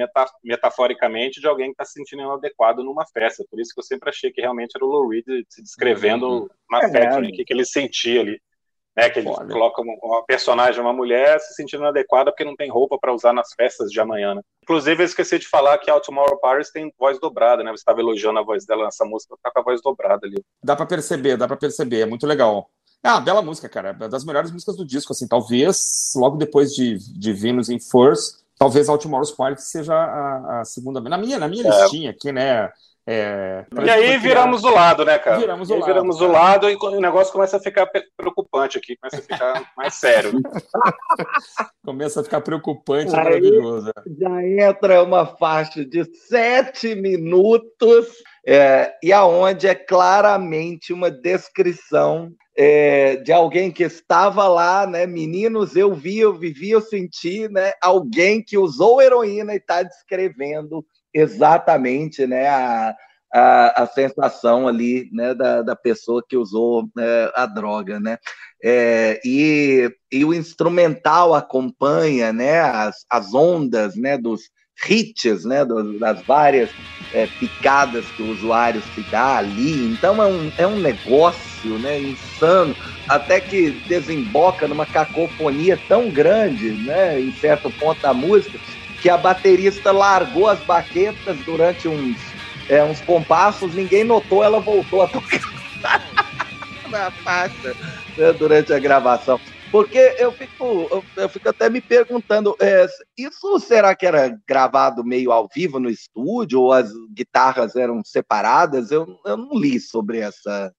metaforicamente de alguém que está se sentindo inadequado numa festa. Por isso que eu sempre achei que realmente era o Lou Reed se descrevendo uhum. na é, festa, o que, que ele sentia ali. Né, que ele Foda. coloca uma personagem, uma mulher, se sentindo inadequada porque não tem roupa para usar nas festas de amanhã. Né? Inclusive, eu esqueci de falar que a Tomorrow Paris tem voz dobrada, né? Você estava elogiando a voz dela nessa música, tá com a voz dobrada ali. Dá para perceber, dá para perceber, é muito legal. Ah, bela música, cara. É das melhores músicas do disco, assim. Talvez, logo depois de, de Venus in First, talvez Tomorrow's Party seja a, a, segunda. Na minha, na minha é. listinha aqui, né? É, e aí viramos o lado, né, cara? Viramos o lado. Viramos o lado e o negócio começa a ficar preocupante aqui, começa a ficar mais sério. [LAUGHS] começa a ficar preocupante, aí, maravilhoso. Já entra uma faixa de sete minutos é, e aonde é claramente uma descrição é, de alguém que estava lá, né? Meninos, eu vi, eu vivi, eu senti, né? Alguém que usou heroína e está descrevendo exatamente, né? A, a, a, sensação ali, né? Da, da pessoa que usou é, a droga, né? É, e, e o instrumental acompanha, né? As, as ondas, né? Dos hits, né? Do, das várias é, picadas que o usuário se dá ali. Então é um, é um negócio né, insano, até que desemboca numa cacofonia tão grande, né, em certo ponto da música, que a baterista largou as baquetas durante uns, é, uns compassos, ninguém notou, ela voltou a tocar [LAUGHS] na faixa né, durante a gravação. Porque eu fico, eu, fico até me perguntando, é, isso será que era gravado meio ao vivo no estúdio, ou as guitarras eram separadas? Eu, eu não li sobre essa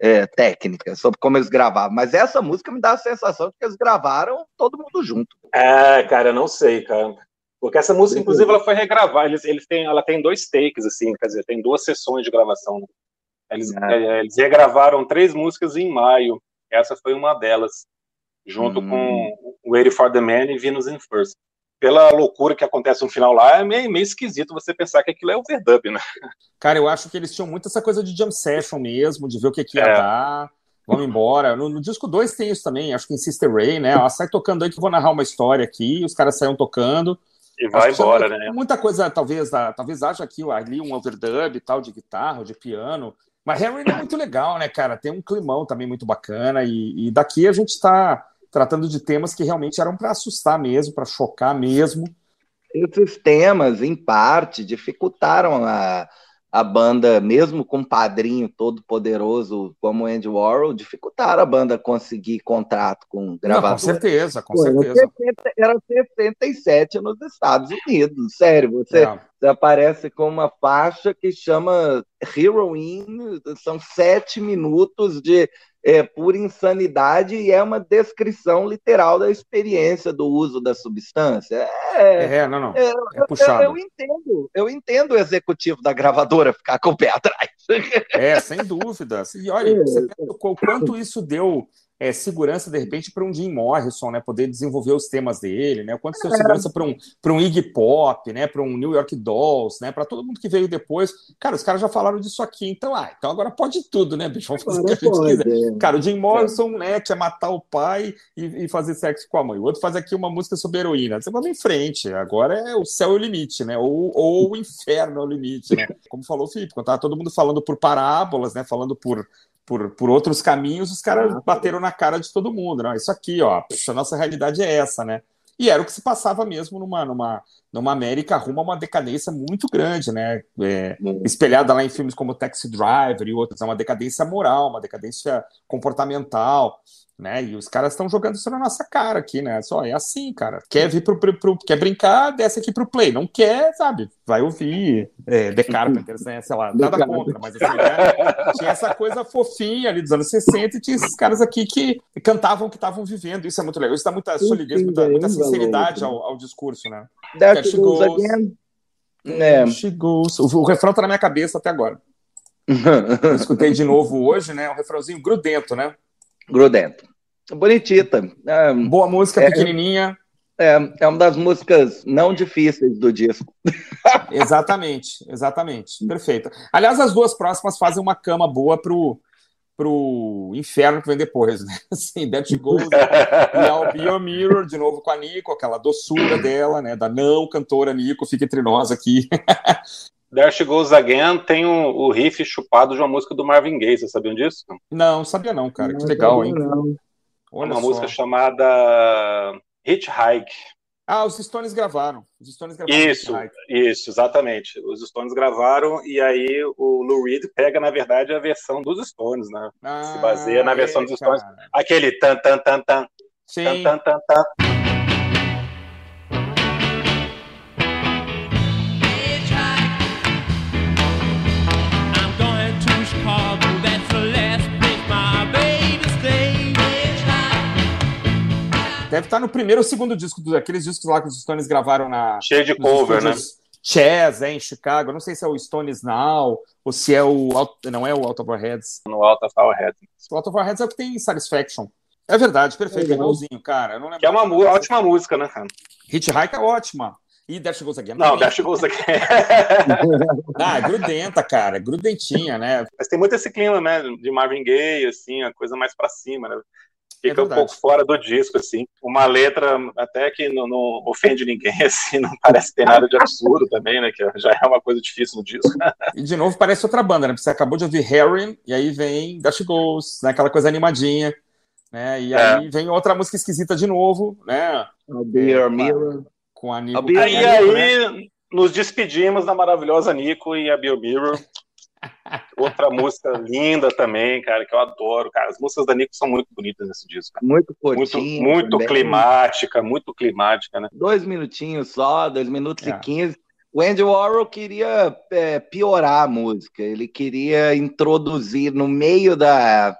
é, técnica, sobre como eles gravavam, mas essa música me dá a sensação de que eles gravaram todo mundo junto. É, cara, não sei, cara. Porque essa música, inclusive, ela foi regravada. Eles, eles têm, ela tem dois takes, assim, quer dizer, tem duas sessões de gravação. Eles, é. eles regravaram três músicas em maio. Essa foi uma delas junto hum. com Waiting for the Man e Venus in First. Pela loucura que acontece no final lá, é meio, meio esquisito você pensar que aquilo é overdub, né? Cara, eu acho que eles tinham muito essa coisa de jam session mesmo, de ver o que, que ia é. dar. Vamos embora. No, no disco 2 tem isso também, acho que em Sister Ray, né? Ela sai tocando aí que eu vou narrar uma história aqui, os caras saem tocando. E vai embora, né? Muita coisa, talvez, talvez haja aqui ali um overdub e tal, de guitarra, de piano. Mas Henry é muito legal, né, cara? Tem um climão também muito bacana. E, e daqui a gente está tratando de temas que realmente eram para assustar mesmo, para chocar mesmo. Esses temas, em parte, dificultaram a, a banda, mesmo com um padrinho todo poderoso como Andy Warhol, dificultaram a banda conseguir contrato com gravador. com certeza, com Pô, certeza. Era 67 nos Estados Unidos, sério. Você, é. você aparece com uma faixa que chama Heroin, são sete minutos de é, pura insanidade e é uma descrição literal da experiência do uso da substância. É, é não, não. É, é puxado. Eu, eu, entendo, eu entendo o executivo da gravadora ficar com o pé atrás. É, sem dúvida. E olha, é. você pensa o quanto isso deu é, segurança, de repente, para um Jim Morrison, né? Poder desenvolver os temas dele, né? O quanto deu é. segurança para um, um Iggy Pop, né? Para um New York Dolls, né? Para todo mundo que veio depois. Cara, os caras já falaram disso aqui, então, ah, então agora pode tudo, né, bicho? Vamos fazer agora o que a gente pode, quiser. É. Cara, o Jim Morrison, né, quer matar o pai e, e, fazer sexo com a mãe. O outro faz aqui uma música sobre heroína. Você vai em frente. Agora é o céu é o limite, né? Ou, ou o inferno é o limite, né? Como falou o Felipe, quando tava todo mundo falando por parábolas, né? Falando por por, por outros caminhos, os caras bateram na cara de todo mundo. Não, isso aqui, ó, puxa, a nossa realidade é essa, né? E era o que se passava mesmo numa, numa, numa América rumo a uma decadência muito grande, né? É, espelhada lá em filmes como Taxi Driver e outros, é uma decadência moral, uma decadência comportamental né? E os caras estão jogando isso na nossa cara aqui, né? Só é assim, cara. Quer vir pro, pro, pro, quer brincar, desce aqui pro play. Não quer, sabe? Vai ouvir é, The Carpenters, né? Sei lá, nada contra, mas assim, né? tinha essa coisa fofinha ali dos anos 60 e tinha esses caras aqui que cantavam que estavam vivendo. Isso é muito legal. Isso dá muita solidez, muita, muita sinceridade ao, ao discurso, né? That goes again. É. She goes. O, refrão tá na minha cabeça até agora. [LAUGHS] Escutei de novo hoje, né? Um refrãozinho grudento, né? Grudento. Bonitita. Boa música, é, pequenininha. É, é uma das músicas não difíceis do disco. [LAUGHS] exatamente, exatamente. Perfeito. Aliás, as duas próximas fazem uma cama boa pro, pro inferno que vem depois, né? [LAUGHS] Assim, That Goes e I'll Be Your Mirror, de novo com a Nico, aquela doçura dela, né? Da não cantora Nico, fica entre nós aqui. [LAUGHS] There She Goes Again tem o, o, riff chupado de uma música do Marvin Gaye, vocês sabiam disso? Não, sabia não, cara. Não, que legal, hein? Não. Olha uma só. música chamada Hitchhike. Ah, os Stones gravaram. Os Stones gravaram isso, isso, exatamente. Os Stones gravaram e aí o Lou Reed pega, na verdade, a versão dos Stones, né? Ah, Se baseia na versão é, dos Stones. Cara. Aquele tan tan tan tan. Sim. Tan, tan, tan, tan. Deve estar no primeiro ou segundo disco, daqueles discos lá que os Stones gravaram na. Cheio de cover, né? Chess, é, em Chicago. Não sei se é o Stones Now ou se é o. Não é o Out of Our Heads. No Out of Our Heads. O Out of Our Heads é o que tem Satisfaction. É verdade, perfeito, é igualzinho, cara. Eu não que é uma ótima música, né, cara? Hitchhike é ótima. E Dash Goes Again. Não, Dash Goes Again. [LAUGHS] ah, é grudenta, cara. Grudentinha, né? Mas tem muito esse clima, né? De Marvin Gaye, assim, a coisa mais pra cima, né? Fica é um pouco fora do disco, assim. Uma letra até que não, não, ofende ninguém, [LAUGHS] assim, não parece ter nada de absurdo também, né? Que já é uma coisa difícil no disco. E de novo parece outra banda, né? Você acabou de ouvir Harry, e aí vem Dash Goes, né? Aquela coisa animadinha. Né? E aí é. vem outra música esquisita de novo, né? I'll be your mirror. Com a Nico. E aí, né? nos despedimos da maravilhosa Nico e a Bill Mirror. Outra música linda também, cara, que eu adoro. Cara, as músicas da Nico são muito bonitas nesse disco. Cara. Muito curtinho. Muito, muito climática, muito climática, né? Dois minutinhos só, dois minutos é. e quinze. O Andy Warhol queria é, piorar a música. Ele queria introduzir no meio da,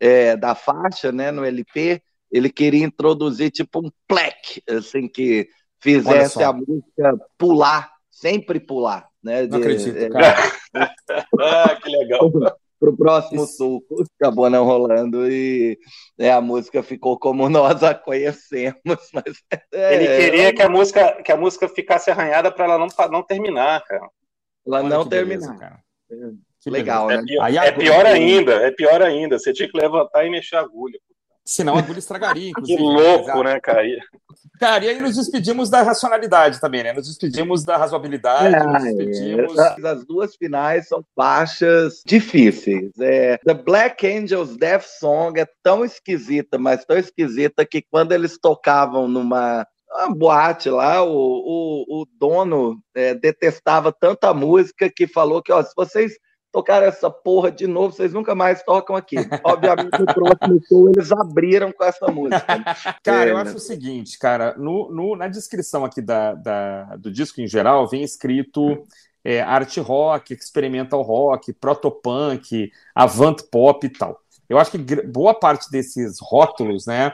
é, da faixa, né, no LP, ele queria introduzir tipo um plec, assim, que fizesse a música pular, sempre pular. Né, não acredito, é, cara. [LAUGHS] ah, que legal. Para o próximo Isso. suco, acabou não rolando e né, a música ficou como [LAUGHS] nós a conhecemos. Mas, é, Ele queria que a música que a música ficasse arranhada para ela não, não terminar, cara. Ela Olha não terminar. cara. Que legal, é, né? Pior, é pior ainda, é pior ainda. Você tinha que levantar e mexer a agulha. Senão a agulha estragaria, [LAUGHS] inclusive. Que louco, né, cara? Cara, e aí nos despedimos da racionalidade também, né? Nos despedimos da razoabilidade, é, nos despedimos... As duas finais são faixas difíceis. É, The Black Angels Death Song é tão esquisita, mas tão esquisita que quando eles tocavam numa uma boate lá, o, o, o dono é, detestava tanta música que falou que, ó, se vocês tocar essa porra de novo, vocês nunca mais tocam aqui. Obviamente, no próximo show eles abriram com essa música. [LAUGHS] Cara, é, eu acho o seguinte, cara, no, no, na descrição aqui da, da, do disco em geral, vem escrito é, art rock, experimental rock, protopunk, avant pop e tal. Eu acho que boa parte desses rótulos, né,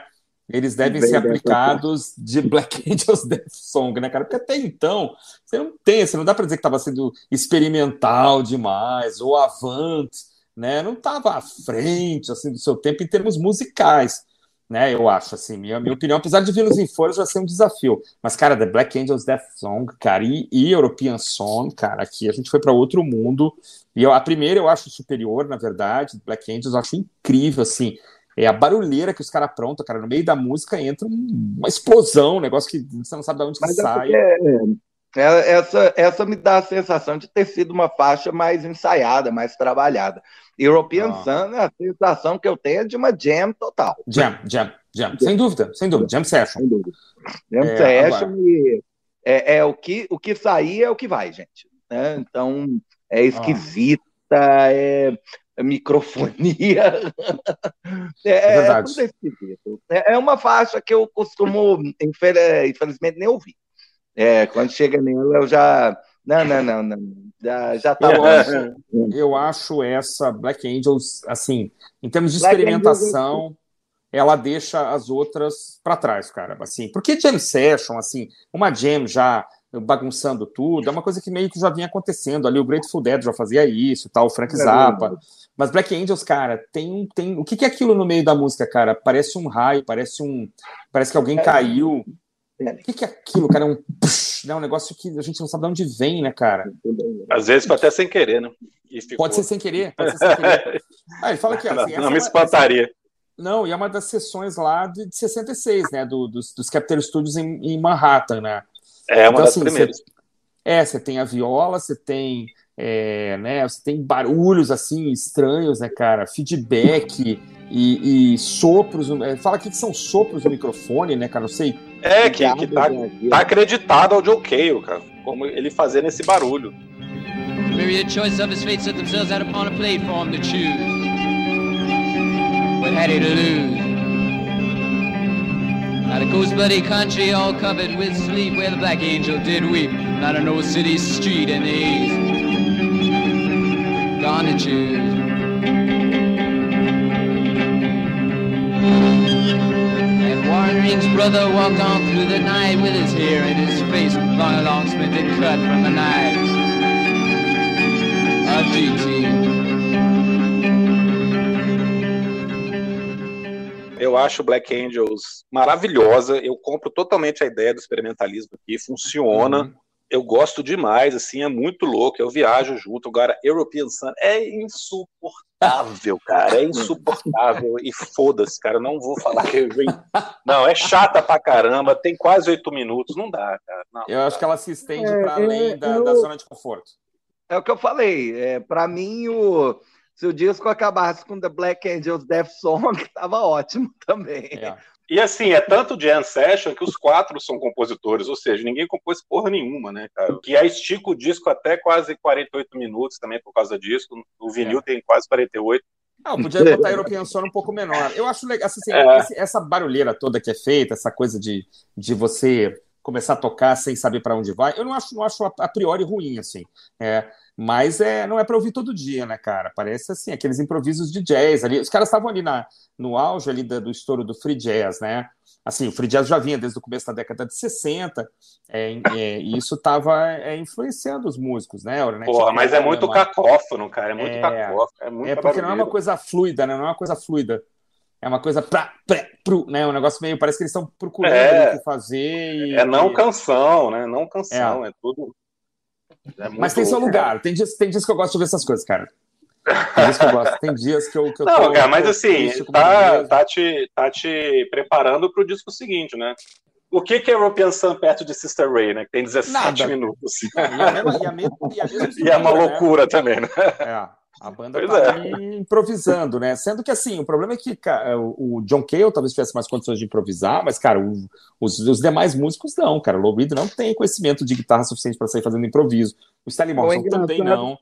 eles devem ser aplicados de Black [LAUGHS] Angels Death Song, né, cara? Porque até então, você não tem, você não dá para dizer que estava sendo experimental demais, ou avant, né? Não estava à frente, assim, do seu tempo em termos musicais, né? Eu acho, assim, minha, minha opinião, apesar de vir nos Inforos já ser um desafio. Mas, cara, The Black Angels Death Song, cara, e, e European Song, cara, aqui a gente foi para outro mundo. E eu, a primeira eu acho superior, na verdade, Black Angels eu acho incrível, assim, é a barulheira que os caras aprontam, cara. No meio da música entra uma explosão, um negócio que você não sabe de onde que é sai. É, é, essa, essa me dá a sensação de ter sido uma faixa mais ensaiada, mais trabalhada. European ah. Sun, a sensação que eu tenho é de uma jam total. Jam, jam, jam. Sem dúvida, sem dúvida. Jam session. Sem dúvida. Jam é, session e é, é, o, que, o que sair é o que vai, gente. Né? Então, é ah. esquisita, ah. é microfonia. [LAUGHS] É, é, é, tudo esquisito. É, é uma faixa que eu costumo, infelizmente, nem ouvir. É, quando chega nela, eu já. Não, não, não, não. Já, já tá bom. Eu acho essa Black Angels, assim, em termos de Black experimentação, Angels... ela deixa as outras para trás, cara. Assim, porque Jam Session, assim, uma jam já bagunçando tudo, é uma coisa que meio que já vinha acontecendo ali. O Grateful Dead já fazia isso, tal, o Frank Zappa. Mas Black Angels, cara, tem tem o que, que é aquilo no meio da música, cara? Parece um raio, parece um, parece que alguém é, caiu. O que, que é aquilo, cara? É um, push, né? um negócio que a gente não sabe de onde vem, né, cara? Às vezes até sem querer, né? Pode ser sem querer, pode ser sem querer. [LAUGHS] Ah, ele fala que assim, não, não me é espantaria. Essa... Não, e é uma das sessões lá de, de 66, né? Do, dos, dos Capitol Studios em, em, Manhattan, né? É uma então, das assim, primeiras. Você, é, você tem a viola, você tem, é, né? Você tem barulhos assim estranhos, né, cara? Feedback e, e sopros. É, fala aqui que são sopros no microfone, né, cara? Não sei. É, que, que tá, tá acreditado ao Joe Cale, cara. Como ele fazendo esse barulho. Myriad choice of his fate set themselves out upon a platform to choose. What had he to lose? A ghost bloody country all covered with sleep where the black angel did weep. Not an old city street in the east. Gone to choose. And Warren Ring's brother walked on through the night with his hair in his face, long, long splinted cut from a knife. A GT. Eu acho Black Angels maravilhosa. Eu compro totalmente a ideia do experimentalismo aqui. Funciona. Uhum. Eu gosto demais, assim, é muito louco. Eu viajo junto. Agora, European Sun é insuportável, cara. É insuportável. E foda-se, cara. Não vou falar que eu Não, é chata pra caramba. Tem quase oito minutos. Não dá, cara. Não, eu acho que ela se estende é, para além é, da, eu... da, zona de conforto. É o que eu falei. É, para mim, o se o disco acabasse com The Black Angels Death Song, [LAUGHS] tava ótimo também. É. E assim, é tanto Jam Session que os quatro são compositores, ou seja, ninguém compôs porra nenhuma, né, cara? Que aí estica o disco até quase 48 minutos também por causa disso. O vinil é. tem quase 48. Ah, podia botar [LAUGHS] European Son um pouco menor. Eu acho legal, assim, é. essa barulheira toda que é feita, essa coisa de, de você começar a tocar sem saber para onde vai, eu não acho, não acho a priori ruim, assim. É, mas é, não é para ouvir todo dia, né, cara? Parece assim, aqueles improvisos de jazz ali. Os caras estavam ali na, no auge ali do, do estouro do free jazz, né? Assim, o free jazz já vinha desde o começo da década de 60, é, é, e isso estava é, influenciando os músicos, né? Porra, mas é muito uma... cacófono, cara, é muito é, cacófono. É, é porque não é uma coisa fluida, né? Não é uma coisa fluida. É uma coisa pra, pra, pro, né? Um negócio meio. Parece que eles estão procurando é, o que fazer. E, é não canção, né? Não canção, é, é tudo. É Mas tem seu lugar. Tem dias, tem dias que eu gosto de ver essas coisas, cara. Tem dias que eu gosto. Tem dias que eu. Que eu não, tô, cara, mas assim, tá, tá, te, tá te preparando pro disco seguinte, né? O que, que é European Sun perto de Sister Ray, né? Que tem 17 Nada. minutos. e, a mesma, e, a mesma, e, a mesma [LAUGHS] e é uma né? loucura né? também, né? É. A banda pois tá é. improvisando, né? Sendo que assim, o problema é que cara, o John Cale talvez tivesse mais condições de improvisar, mas, cara, o, os, os, demais músicos não, cara. O Low Reed não tem conhecimento de guitarra suficiente para sair fazendo improviso. O Stanley Morrison também não.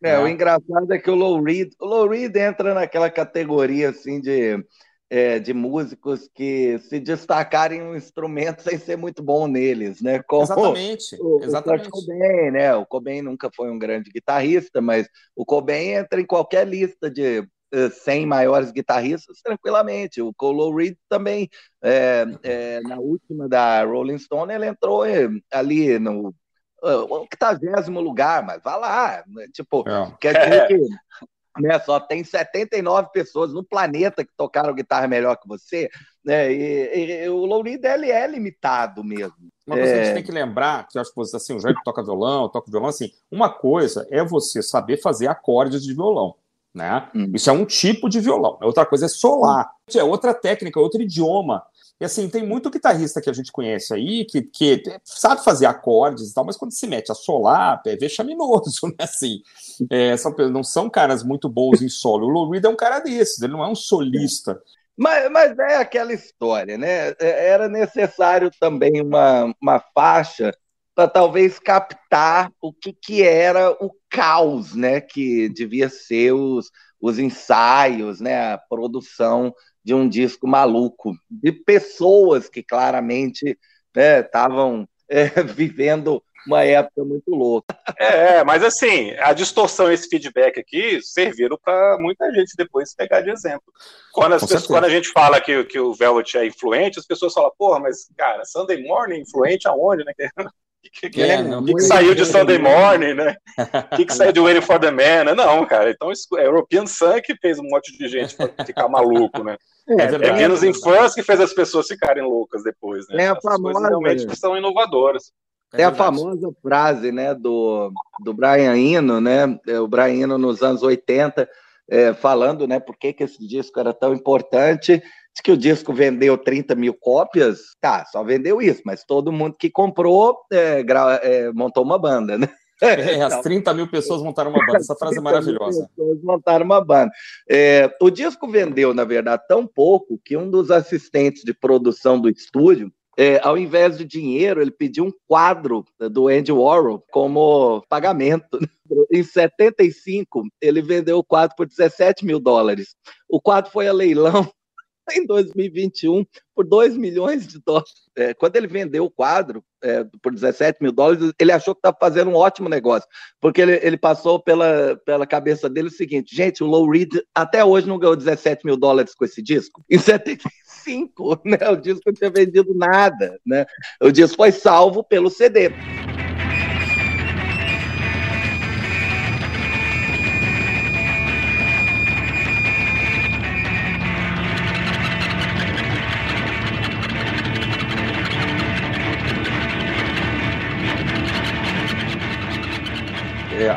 É, né? o engraçado é que o Low Reed, o Low Reed entra naquela categoria assim de é, de músicos que se destacarem um instrumento sem ser muito bom neles, né? Como exatamente, o, exatamente. O Cobain, né? O Cobain nunca foi um grande guitarrista, mas o Cobain entra em qualquer lista de 100 maiores guitarristas tranquilamente. O Cole Reed também, é, é, na última da Rolling Stone, ele entrou é, ali no octagésimo lugar, mas vá lá. Né? Tipo, é. quer dizer que né? Só tem 79 pessoas no planeta que tocaram guitarra melhor que você, né? E, e o low reed ele é limitado mesmo. Coisa é... a gente é. tem que lembrar, que eu acho que assim, o Jair toca violão, toca violão, assim, uma coisa é você saber fazer acordes de violão. Né? Hum. Isso é um tipo de violão. Outra coisa é solar. É outra técnica, outro idioma. E assim, tem muito guitarrista que a gente conhece aí que, que sabe fazer acordes e tal, mas quando se mete a solar, é vexaminoso, [LAUGHS] né? Assim, é, são, não são caras muito bons em solo. O Lou Reed é um cara desses, ele não é um solista. Mas, mas é aquela história, né? É, era necessário também uma, uma faixa para talvez captar o que, que era o caos, né? Que devia ser os, os ensaios, né? A produção de um disco maluco, de pessoas que claramente estavam né, é, [LAUGHS] vivendo uma época muito louca. É, mas assim, a distorção e esse feedback aqui serviram para muita gente depois pegar de exemplo. Quando, pessoas, quando, a gente fala que, que o Velvet é influente, as pessoas falam, porra, mas, cara, Sunday Morning influente aonde, né? [LAUGHS] que, que, é, que, que saiu de Sunday Morning, né? O [LAUGHS] que, que saiu de Waiting for the Man? Não, cara. Então, é European Sun que fez um monte de gente ficar maluco, né? É, é, é menos infância que fez as pessoas ficarem loucas depois, né? É a famosa, realmente são inovadoras. É, é a famosa frase, né, do, do Brian Eno, né? É, o Brian Eno nos anos 80, é, falando, né, por que, que esse disco era tão importante que o disco vendeu 30 mil cópias, tá, só vendeu isso, mas todo mundo que comprou é, é, montou uma banda, né? É, as 30 mil pessoas montaram uma banda. Essa frase é maravilhosa. Pessoas montaram uma banda. É, o disco vendeu, na verdade, tão pouco que um dos assistentes de produção do estúdio, é, ao invés de dinheiro, ele pediu um quadro do Andy Warhol como pagamento. Em 75, ele vendeu o quadro por 17 mil dólares. O quadro foi a leilão em 2021 por 2 milhões de dólares. É, quando ele vendeu o quadro é, por 17 mil dólares, ele achou que estava fazendo um ótimo negócio, porque ele, ele, passou pela, pela cabeça dele o seguinte: gente, o Low Reed até hoje não ganhou 17 mil dólares com esse disco. Em 75, [LAUGHS] né, o disco não tinha vendido nada. Né? O disco foi salvo pelo CD.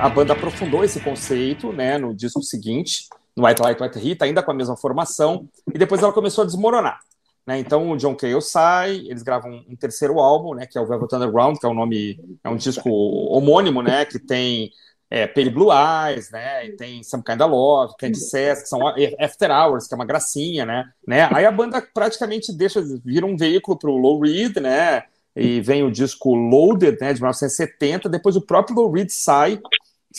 A banda aprofundou esse conceito né, no disco seguinte, no White Light, White Heat, ainda com a mesma formação, e depois ela começou a desmoronar. Né? Então o John Cale sai, eles gravam um terceiro álbum, né, que é o Velvet Underground, que é um nome, é um disco homônimo, né, que tem é, Pale Blue Eyes, né, e tem Some Kind of Love, Candy Sass, que são After Hours, que é uma gracinha, né, né? Aí a banda praticamente deixa, vira um veículo para o Low Reed, né, e vem o disco Loaded, né, de 1970, depois o próprio Lou Reed sai,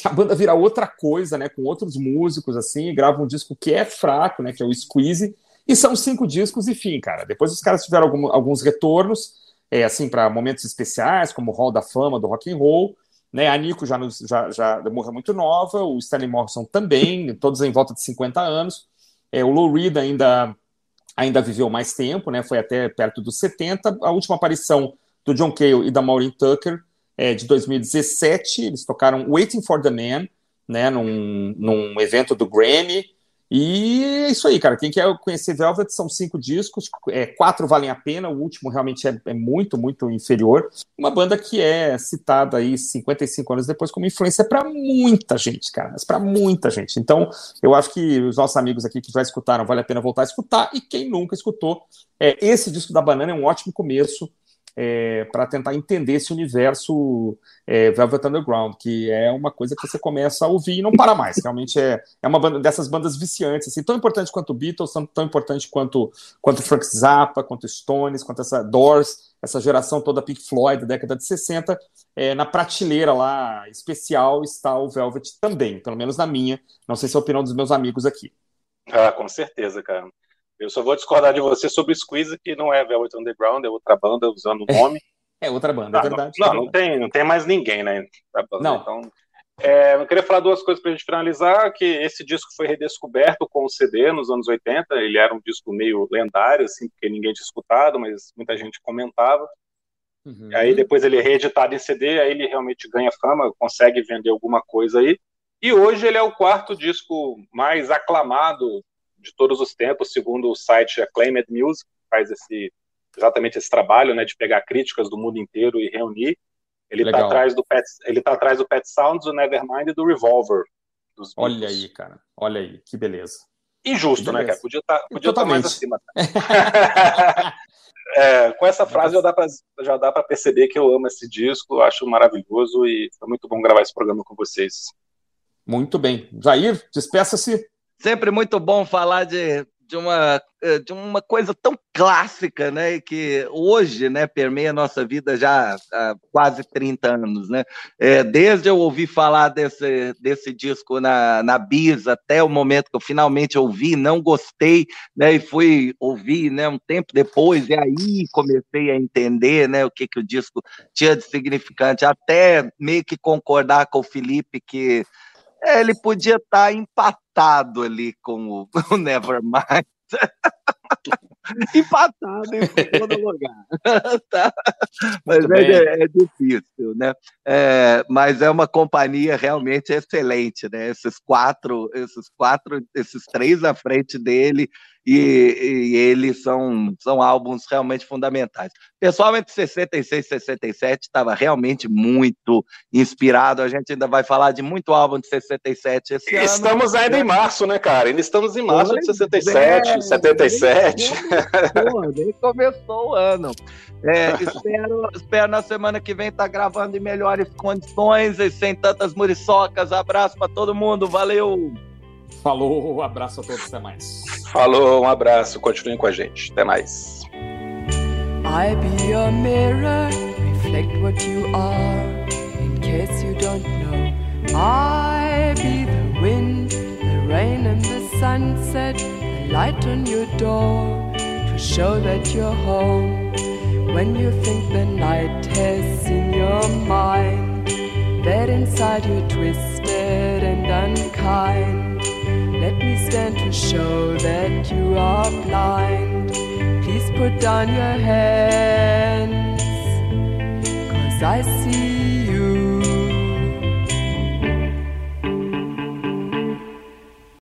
a banda vira outra coisa, né, com outros músicos, assim, grava um disco que é fraco, né, que é o Squeeze, e são cinco discos, enfim, cara, depois os caras tiveram algum, alguns retornos, é, assim, para momentos especiais, como o Hall da Fama do Rock and Roll, né, a Nico já, já, já morreu muito nova, o Stanley Morrison também, todos em volta de 50 anos, é, o Lou Reed ainda ainda viveu mais tempo, né? Foi até perto dos 70. A última aparição do John Cale e da Maureen Tucker, é, de 2017. Eles tocaram Waiting for the Man, né, num, num evento do Grammy. E é isso aí, cara. Quem quer conhecer Velvet são cinco discos, é, quatro valem a pena, o último realmente é, é, muito, muito inferior. Uma banda que é citada aí 55 anos depois como influência para muita gente, cara, para muita gente. Então, eu acho que os nossos amigos aqui que já escutaram, vale a pena voltar a escutar, e quem nunca escutou, é, esse disco da Banana é um ótimo começo é, para tentar entender esse universo é, Velvet Underground, que é uma coisa que você começa a ouvir e não para mais. Realmente é, é uma banda dessas bandas viciantes, assim, tão importante quanto Beatles, tão, tão importante quanto, quanto Frank Zappa, quanto Stones, quanto essa Doors, essa geração toda Pink Floyd da década de 60. É, na prateleira lá especial está o Velvet também, pelo menos na minha. Não sei se é a opinião dos meus amigos aqui. Ah, com certeza, cara. Eu só vou discordar de você sobre o Squeeze, que não é Velvet Underground, é outra banda usando o nome. [LAUGHS] É outra banda, é verdade. Não, é não, tem, não tem mais ninguém, né? Não. Então, é, eu queria falar duas coisas para a gente finalizar, que esse disco foi redescoberto com o CD nos anos 80, ele era um disco meio lendário, assim, porque ninguém tinha escutado, mas muita gente comentava. Uhum. Aí depois ele é reeditado em CD, aí ele realmente ganha fama, consegue vender alguma coisa aí. E hoje ele é o quarto disco mais aclamado de todos os tempos, segundo o site Acclaimed Music, que faz esse, exatamente esse trabalho, né, de pegar críticas do mundo inteiro e reunir. Ele está atrás do Pet, ele tá atrás do Pet Sounds, do Nevermind e do Revolver. Olha aí, cara. Olha aí, que beleza. Injusto, né, cara? Podia estar tá, podia tá mais acima. [LAUGHS] é, com essa frase já dá pra, já dá para perceber que eu amo esse disco, acho maravilhoso e foi muito bom gravar esse programa com vocês. Muito bem. Jair, despeça-se. Sempre muito bom falar de, de, uma, eh, de uma coisa tão clássica, né? Que hoje né, permeia a nossa vida já há quase 30 anos, né? É, desde eu ouvir falar desse, desse disco na, na Bis até o momento que eu finalmente ouvi, não gostei, né? E fui ouvir né, um tempo depois, e aí comecei a entender né, o que, que o disco tinha de significante, até meio que concordar com o Felipe que é, ele podia estar tá empatado ali com o, [LAUGHS] o Nevermind. [LAUGHS] [LAUGHS] empatado em segundo lugar. tá? Mas é, é, difícil, né? É, mas é uma companhia realmente excelente, né? Esses quatro, esses quatro, esses três à frente dele e, e, eles são, são álbuns realmente fundamentais. Pessoal entre 66 e 67 estava realmente muito inspirado. A gente ainda vai falar de muito álbum de 67 esse ano. Estamos ainda em março, né, cara? Ainda estamos em março de 67, é, 77. Nem, nem começou o ano. É, [LAUGHS] espero, espero na semana que vem estar tá gravando em melhores condições e sem tantas muriçocas. Abraço para todo mundo, valeu! Falou, um abraço a todos, até mais. Falou, um abraço, continuem com a gente, até mais. I be a mirror, reflect what you are, in case you don't know. I be the wind, the rain and the sunset, the light on your door, show that you're home. When you think the night has seen your mind, that inside you're twisted and unkind. Let me stand to show that you are blind. Please put down your hands, cause I see